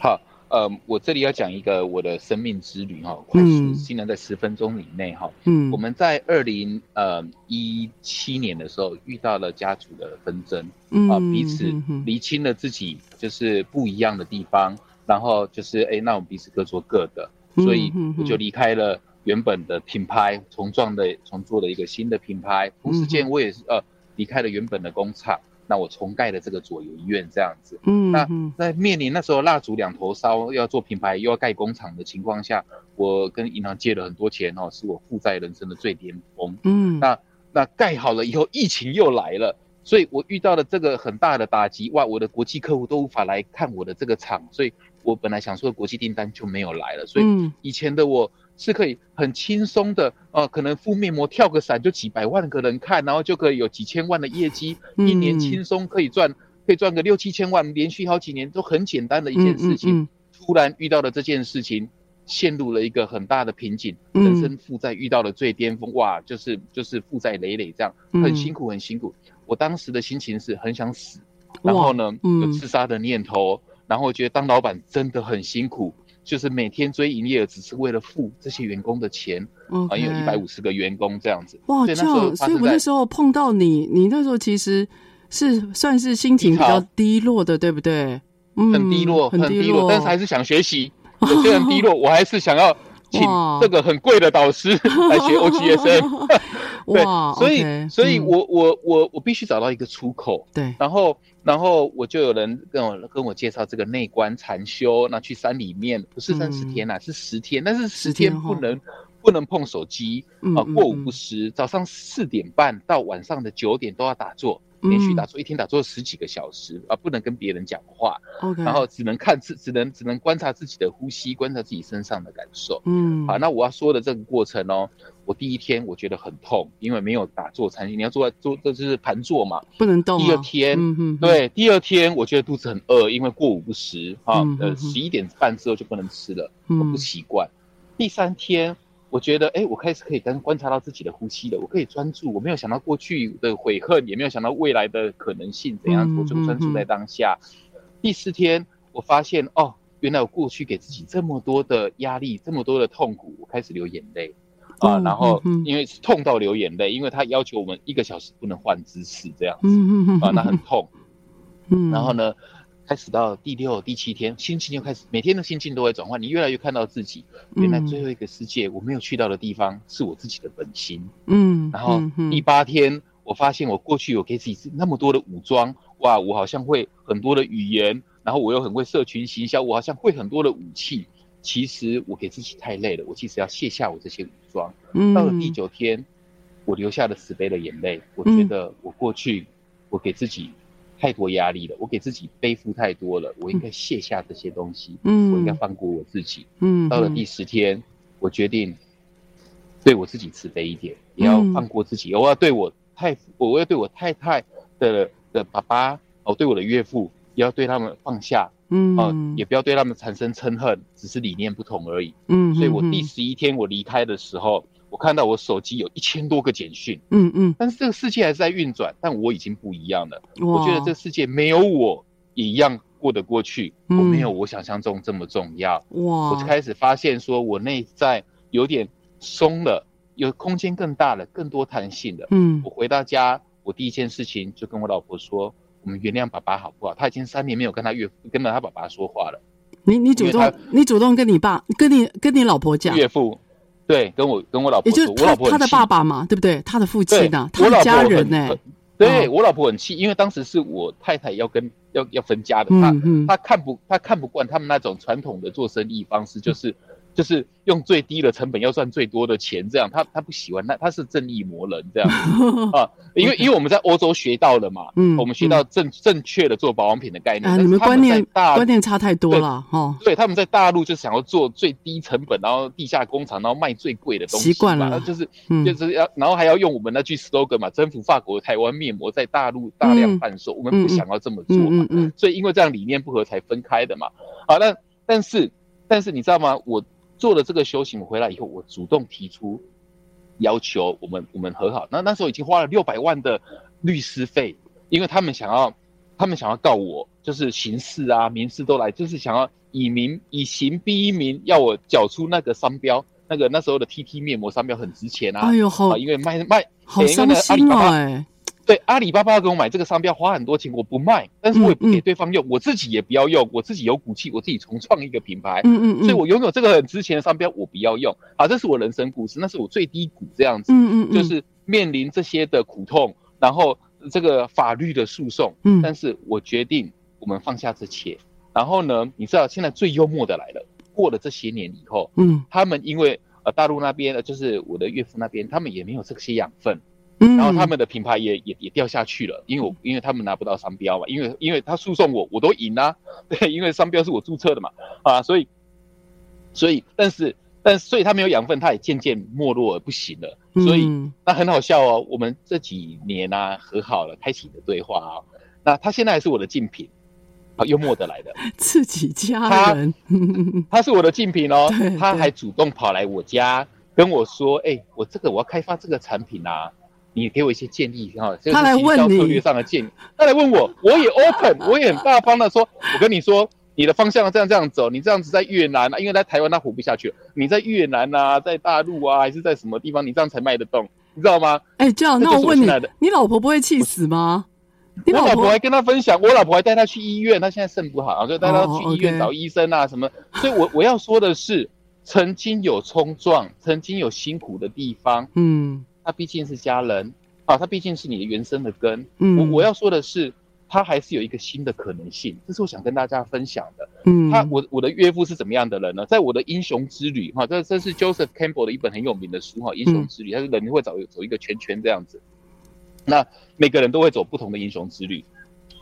好，呃，我这里要讲一个我的生命之旅哈，快速，尽量在十分钟以内哈。嗯，我们在二零呃一七年的时候遇到了家族的纷争，嗯，啊，彼此厘清了自己就是不一样的地方，然后就是哎，那我们彼此各做各的，所以我就离开了原本的品牌，重创的重做了一个新的品牌，同时间我也是呃离开了原本的工厂。那我重盖了这个左营医院这样子，嗯，那在面临那时候蜡烛两头烧，要做品牌又要盖工厂的情况下，我跟银行借了很多钱哦，是我负债人生的最巅峰。嗯，那那盖好了以后，疫情又来了，所以我遇到了这个很大的打击。哇，我的国际客户都无法来看我的这个厂，所以我本来想说的国际订单就没有来了。所以以前的我。是可以很轻松的，呃，可能敷面膜跳个伞就几百万个人看，然后就可以有几千万的业绩，嗯、一年轻松可以赚，可以赚个六七千万，连续好几年都很简单的一件事情。嗯嗯嗯、突然遇到了这件事情，陷入了一个很大的瓶颈，嗯、人生负债遇到了最巅峰，哇，就是就是负债累累这样，很辛苦很辛苦。嗯、我当时的心情是很想死，然后呢，嗯、有自杀的念头，然后觉得当老板真的很辛苦。就是每天追营业额，只是为了付这些员工的钱因为有一百五十个员工这样子。哇，这样，所以我那时候碰到你，你那时候其实是算是心情比较低落的，对不对？嗯，很低落，很低落，但是还是想学习。虽然低落，(laughs) 我还是想要。请这个很贵的导师来学 (laughs) OGSM，(laughs) 对，所以，所以我我我我必须找到一个出口，对，然后，然后我就有人跟我跟我介绍这个内观禅修，那去山里面不是三十天呐，是十天，但是十天不能不能碰手机啊，过午不食，早上四点半到晚上的九点都要打坐。连续打坐一天打坐十几个小时啊，不能跟别人讲话.然后只能看自，只能只能观察自己的呼吸，观察自己身上的感受。嗯，好，那我要说的这个过程哦，我第一天我觉得很痛，因为没有打坐禅，你要坐在坐，这就是盘坐嘛，不能动。第二天，嗯、哼哼对，第二天我觉得肚子很饿，因为过午不食啊，嗯、哼哼呃，十一点半之后就不能吃了，我不习惯。嗯、第三天。我觉得，哎，我开始可以跟观察到自己的呼吸了。我可以专注，我没有想到过去的悔恨，也没有想到未来的可能性怎样，我就专注在当下。嗯嗯嗯、第四天，我发现，哦，原来我过去给自己这么多的压力，这么多的痛苦，我开始流眼泪啊。然后，因为是痛到流眼泪，因为他要求我们一个小时不能换姿势，这样子、啊，那很痛。嗯，然后呢？开始到第六、第七天，心情就开始，每天的心情都会转换。你越来越看到自己，原来最后一个世界我没有去到的地方是我自己的本心。嗯，然后第八天，我发现我过去有给自己那么多的武装，哇，我好像会很多的语言，然后我又很会社群行销，我好像会很多的武器。其实我给自己太累了，我其实要卸下我这些武装。嗯，到了第九天，我流下了慈悲的眼泪。我觉得我过去，我给自己。太多压力了，我给自己背负太多了，我应该卸下这些东西，嗯，我应该放过我自己，嗯。到了第十天，我决定对我自己慈悲一点，也要放过自己。我要对我太，我要对我太太的的爸爸，哦，对我的岳父，也要对他们放下，嗯，哦，也不要对他们产生嗔恨，只是理念不同而已，嗯。所以我第十一天我离开的时候。我看到我手机有一千多个简讯，嗯嗯，但是这个世界还是在运转，但我已经不一样了。我觉得这个世界没有我也一样过得过去，嗯、我没有我想象中这么重要。哇！我就开始发现，说我内在有点松了，有空间更大了，更多弹性了。嗯，我回到家，我第一件事情就跟我老婆说：“我们原谅爸爸好不好？”他已经三年没有跟他岳父、跟他爸爸说话了。你你主动，你主动跟你爸、跟你跟你老婆讲岳父。对，跟我跟我老婆说，也就是他，我老婆他的爸爸嘛，对不对？他的父亲呢？他的家人呢？对，我老婆很气，因为当时是我太太要跟要要分家的，他、嗯嗯、他看不他看不惯他们那种传统的做生意方式，就是。嗯就是用最低的成本要赚最多的钱，这样他他不喜欢，那他是正义魔人这样。(laughs) 啊，因为因为我们在欧洲学到了嘛，嗯，我们学到正正确的做保养品的概念，啊，你们观念观念差太多了哈，对，他们在大陆就想要做最低成本，然后地下工厂，然后卖最贵的东西，习惯了，就是就是要，然后还要用我们那句 slogan 嘛，征服法国台湾面膜在大陆大量贩售，我们不想要这么做嘛，所以因为这样理念不合才分开的嘛，啊，那但是但是你知道吗？我。做了这个修行，回来以后，我主动提出要求，我们我们和好。那那时候已经花了六百万的律师费，因为他们想要，他们想要告我，就是刑事啊、民事都来，就是想要以民以刑逼民，要我缴出那个商标，那个那时候的 TT 面膜商标很值钱啊。哎呦，好，因为卖卖好伤心哦，哎。对，阿里巴巴给我买这个商标花很多钱，我不卖，但是我也不给对方用，嗯嗯、我自己也不要用，我自己有骨气，我自己重创一个品牌，嗯嗯，嗯。所以我拥有这个很值钱的商标，我不要用。好，这是我人生故事，那是我最低谷这样子，嗯嗯，嗯。就是面临这些的苦痛，然后这个法律的诉讼，嗯，但是我决定我们放下这些，然后呢，你知道现在最幽默的来了，过了这些年以后，嗯，他们因为呃大陆那边就是我的岳父那边，他们也没有这些养分。然后他们的品牌也也也掉下去了，因为我因为他们拿不到商标嘛，因为因为他诉讼我，我都赢啊，(laughs) 对，因为商标是我注册的嘛，啊，所以所以但是但是所以他没有养分，他也渐渐没落而不行了，所以那很好笑哦，我们这几年啊和好了，开启的对话啊，那他现在还是我的竞品，好幽默的来的。(laughs) 自己家人，他，(laughs) 他是我的竞品哦，他还主动跑来我家跟我说，哎、欸，我这个我要开发这个产品啊。你给我一些建议哈，他来问你策略上的建议，他来问我，我也 open，我也很大方的说，我跟你说，你的方向这样这样走，你这样子在越南啊，因为在台湾他活不下去，你在越南啊，在大陆啊，还是在什么地方，你这样才卖得动，你知道吗？哎、欸，这样，那我问你，你老婆不会气死吗？我老婆还跟他分享，我老婆还带他去医院，他现在肾不好，就带他去医院找医生啊什么，所以我我要说的是，曾经有冲撞，曾经有辛苦的地方，嗯。他毕竟是家人啊，他毕竟是你的原生的根。嗯，我我要说的是，他还是有一个新的可能性，这是我想跟大家分享的。嗯，他我我的岳父是怎么样的人呢？在我的英雄之旅哈，这这是 Joseph Campbell 的一本很有名的书哈，英雄之旅，他是人会走走一个圈圈这样子。那每个人都会走不同的英雄之旅。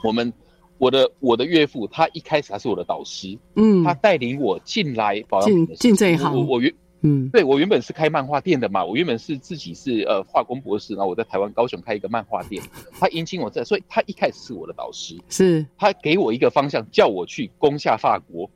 我们我的我的岳父，他一开始他是我的导师，嗯，他带领我进来保养品的进这一行，我我原。嗯，对，我原本是开漫画店的嘛，我原本是自己是呃化工博士，然后我在台湾高雄开一个漫画店，(laughs) 他引请我这，所以他一开始是我的导师，是。他给我一个方向，叫我去攻下法国，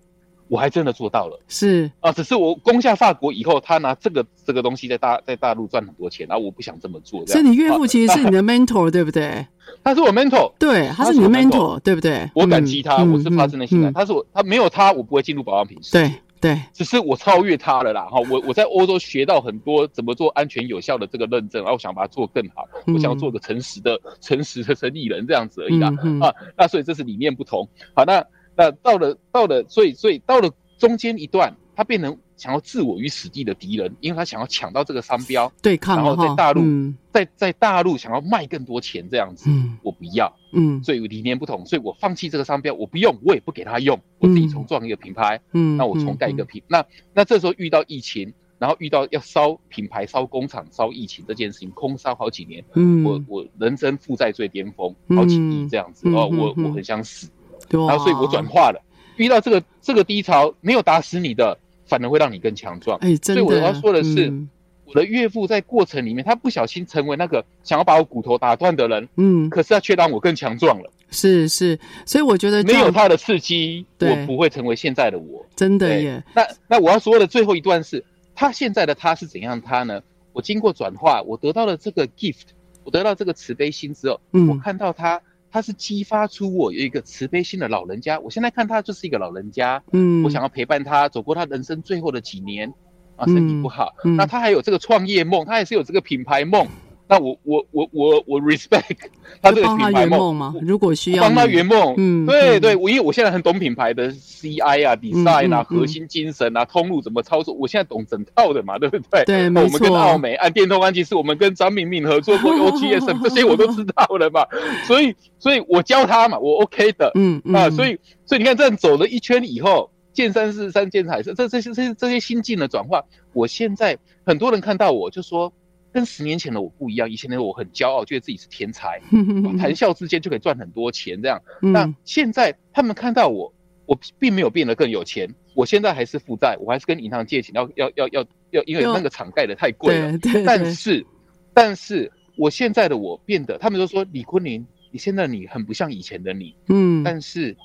我还真的做到了，是。啊，只是我攻下法国以后，他拿这个这个东西在大在大陆赚很多钱，然后我不想这么做，所以你岳父其实是你的 mentor 对不对？他是我 mentor，对，他是你的 mentor 对不对？我感激他，我是发自内心的，他是我，他没有他，我不会进入保养品对。对，只是我超越他了啦哈！我我在欧洲学到很多怎么做安全有效的这个认证，然后我想把它做更好，我想要做个诚实的、诚实的生意人这样子而已啦啊！那所以这是理念不同。好，那那到了到了，所以所以到了中间一段，它变成。想要置我于死地的敌人，因为他想要抢到这个商标，对抗，然后在大陆，嗯、在在大陆想要卖更多钱这样子，嗯、我不要，嗯，所以理念不同，所以我放弃这个商标，我不用，我也不给他用，我自己重创一个品牌，嗯，那我重盖一个品，嗯、那那这时候遇到疫情，然后遇到要烧品牌、烧工厂、烧疫情这件事情，空烧好几年，嗯，我我人生负债最巅峰，好几亿这样子，哦、嗯，我我很想死，嗯、然后所以我转化了，遇到这个这个低潮，没有打死你的。反而会让你更强壮。所以我要说的是，嗯、我的岳父在过程里面，他不小心成为那个想要把我骨头打断的人。嗯，可是他却让我更强壮了。是是，所以我觉得没有他的刺激，我不会成为现在的我。真的耶。那那我要说的最后一段是，他现在的他是怎样他呢？我经过转化，我得到了这个 gift，我得到这个慈悲心之后，嗯、我看到他。他是激发出我有一个慈悲心的老人家，我现在看他就是一个老人家，嗯，我想要陪伴他走过他人生最后的几年，啊，身体不好，嗯。嗯、那他还有这个创业梦，他也是有这个品牌梦。那我我我我我 respect (laughs) 他这个品牌梦吗？如果需要帮他圆梦，嗯，对对，我因为我现在很懂品牌的 CI 啊、design 啊、核心精神啊、通路怎么操作，我现在懂整套的嘛，对不对？对，没错。我们跟奥美按电通安其实我们跟张敏敏合作过 (laughs) OGS，这些我都知道了嘛。所以，所以我教他嘛，我 OK 的，嗯啊，所以，所以你看这样走了一圈以后，见山是山，见海是这这些这些这些心境的转化，我现在很多人看到我就说。跟十年前的我不一样，以前的我很骄傲，觉得自己是天才，(laughs) 谈笑之间就可以赚很多钱这样。那现在他们看到我，我并没有变得更有钱，我现在还是负债，我还是跟银行借钱，要要要要要，因为那个厂盖得太贵了。但是，但是我现在的我变得，他们都说李坤林，你现在你很不像以前的你。嗯。但是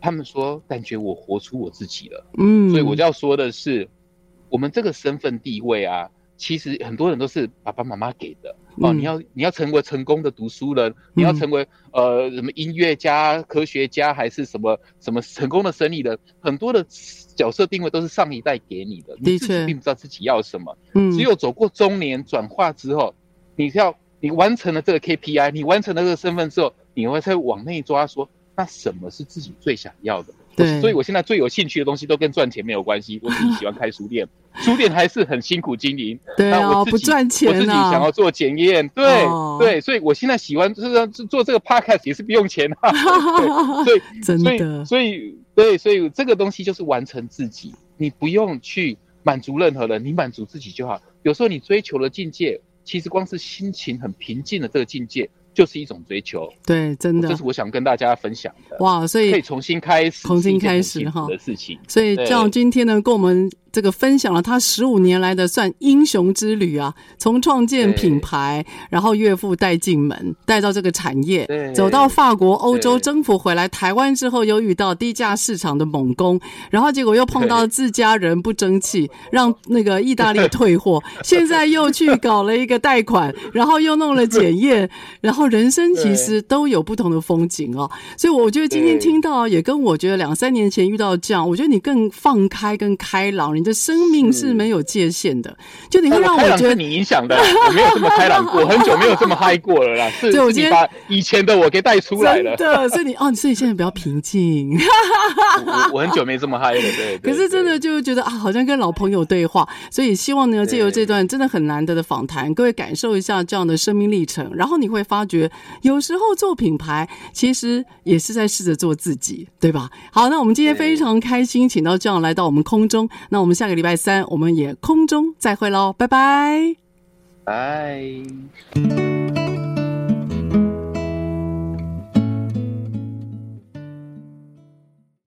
他们说感觉我活出我自己了。嗯。所以我就要说的是，我们这个身份地位啊。其实很多人都是爸爸妈妈给的哦。嗯、你要你要成为成功的读书人，你要成为、嗯、呃什么音乐家、科学家，还是什么什么成功的生意人，很多的角色定位都是上一代给你的，你自己并不知道自己要什么。嗯，只有走过中年转化之后，你要你完成了这个 KPI，你完成了这个身份之后，你会再往内抓，说那什么是自己最想要的？对，所以我现在最有兴趣的东西都跟赚钱没有关系。我自己喜欢开书店，书店还是很辛苦经营。对啊，我不赚钱啊。我自己想要做检验，对、哦、对，所以我现在喜欢就是做这个 podcast 也是不用钱啊。(laughs) 对，所以 (laughs) 真的，所以所以对，所以这个东西就是完成自己，你不用去满足任何人，你满足自己就好。有时候你追求的境界，其实光是心情很平静的这个境界。就是一种追求，对，真的，这是我想跟大家分享的。哇，所以可以重新开始，重新开始哈的事情。所以这样今天呢，跟我们。这个分享了他十五年来的算英雄之旅啊，从创建品牌，然后岳父带进门，带到这个产业，走到法国、欧洲征服回来，台湾之后又遇到低价市场的猛攻，然后结果又碰到自家人不争气，让那个意大利退货，(laughs) 现在又去搞了一个贷款，然后又弄了检验，然后人生其实都有不同的风景哦。所以我觉得今天听到也跟我觉得两三年前遇到这样，我觉得你更放开、更开朗。你的生命是没有界限的，就你会让我觉得你影响的，我没有这么开朗过，(laughs) 很久没有这么嗨过了啦。是，是你把以前的我给带出来了。真的，所以你哦，所以现在比较平静。我我很久没这么嗨了，对。(laughs) 可是真的就觉得啊，好像跟老朋友对话。所以希望呢，借由这段真的很难得的访谈，各位感受一下这样的生命历程，然后你会发觉，有时候做品牌其实也是在试着做自己，对吧？好，那我们今天非常开心，请到 John 来到我们空中，那我下个礼拜三，我们也空中再会喽，拜拜，拜。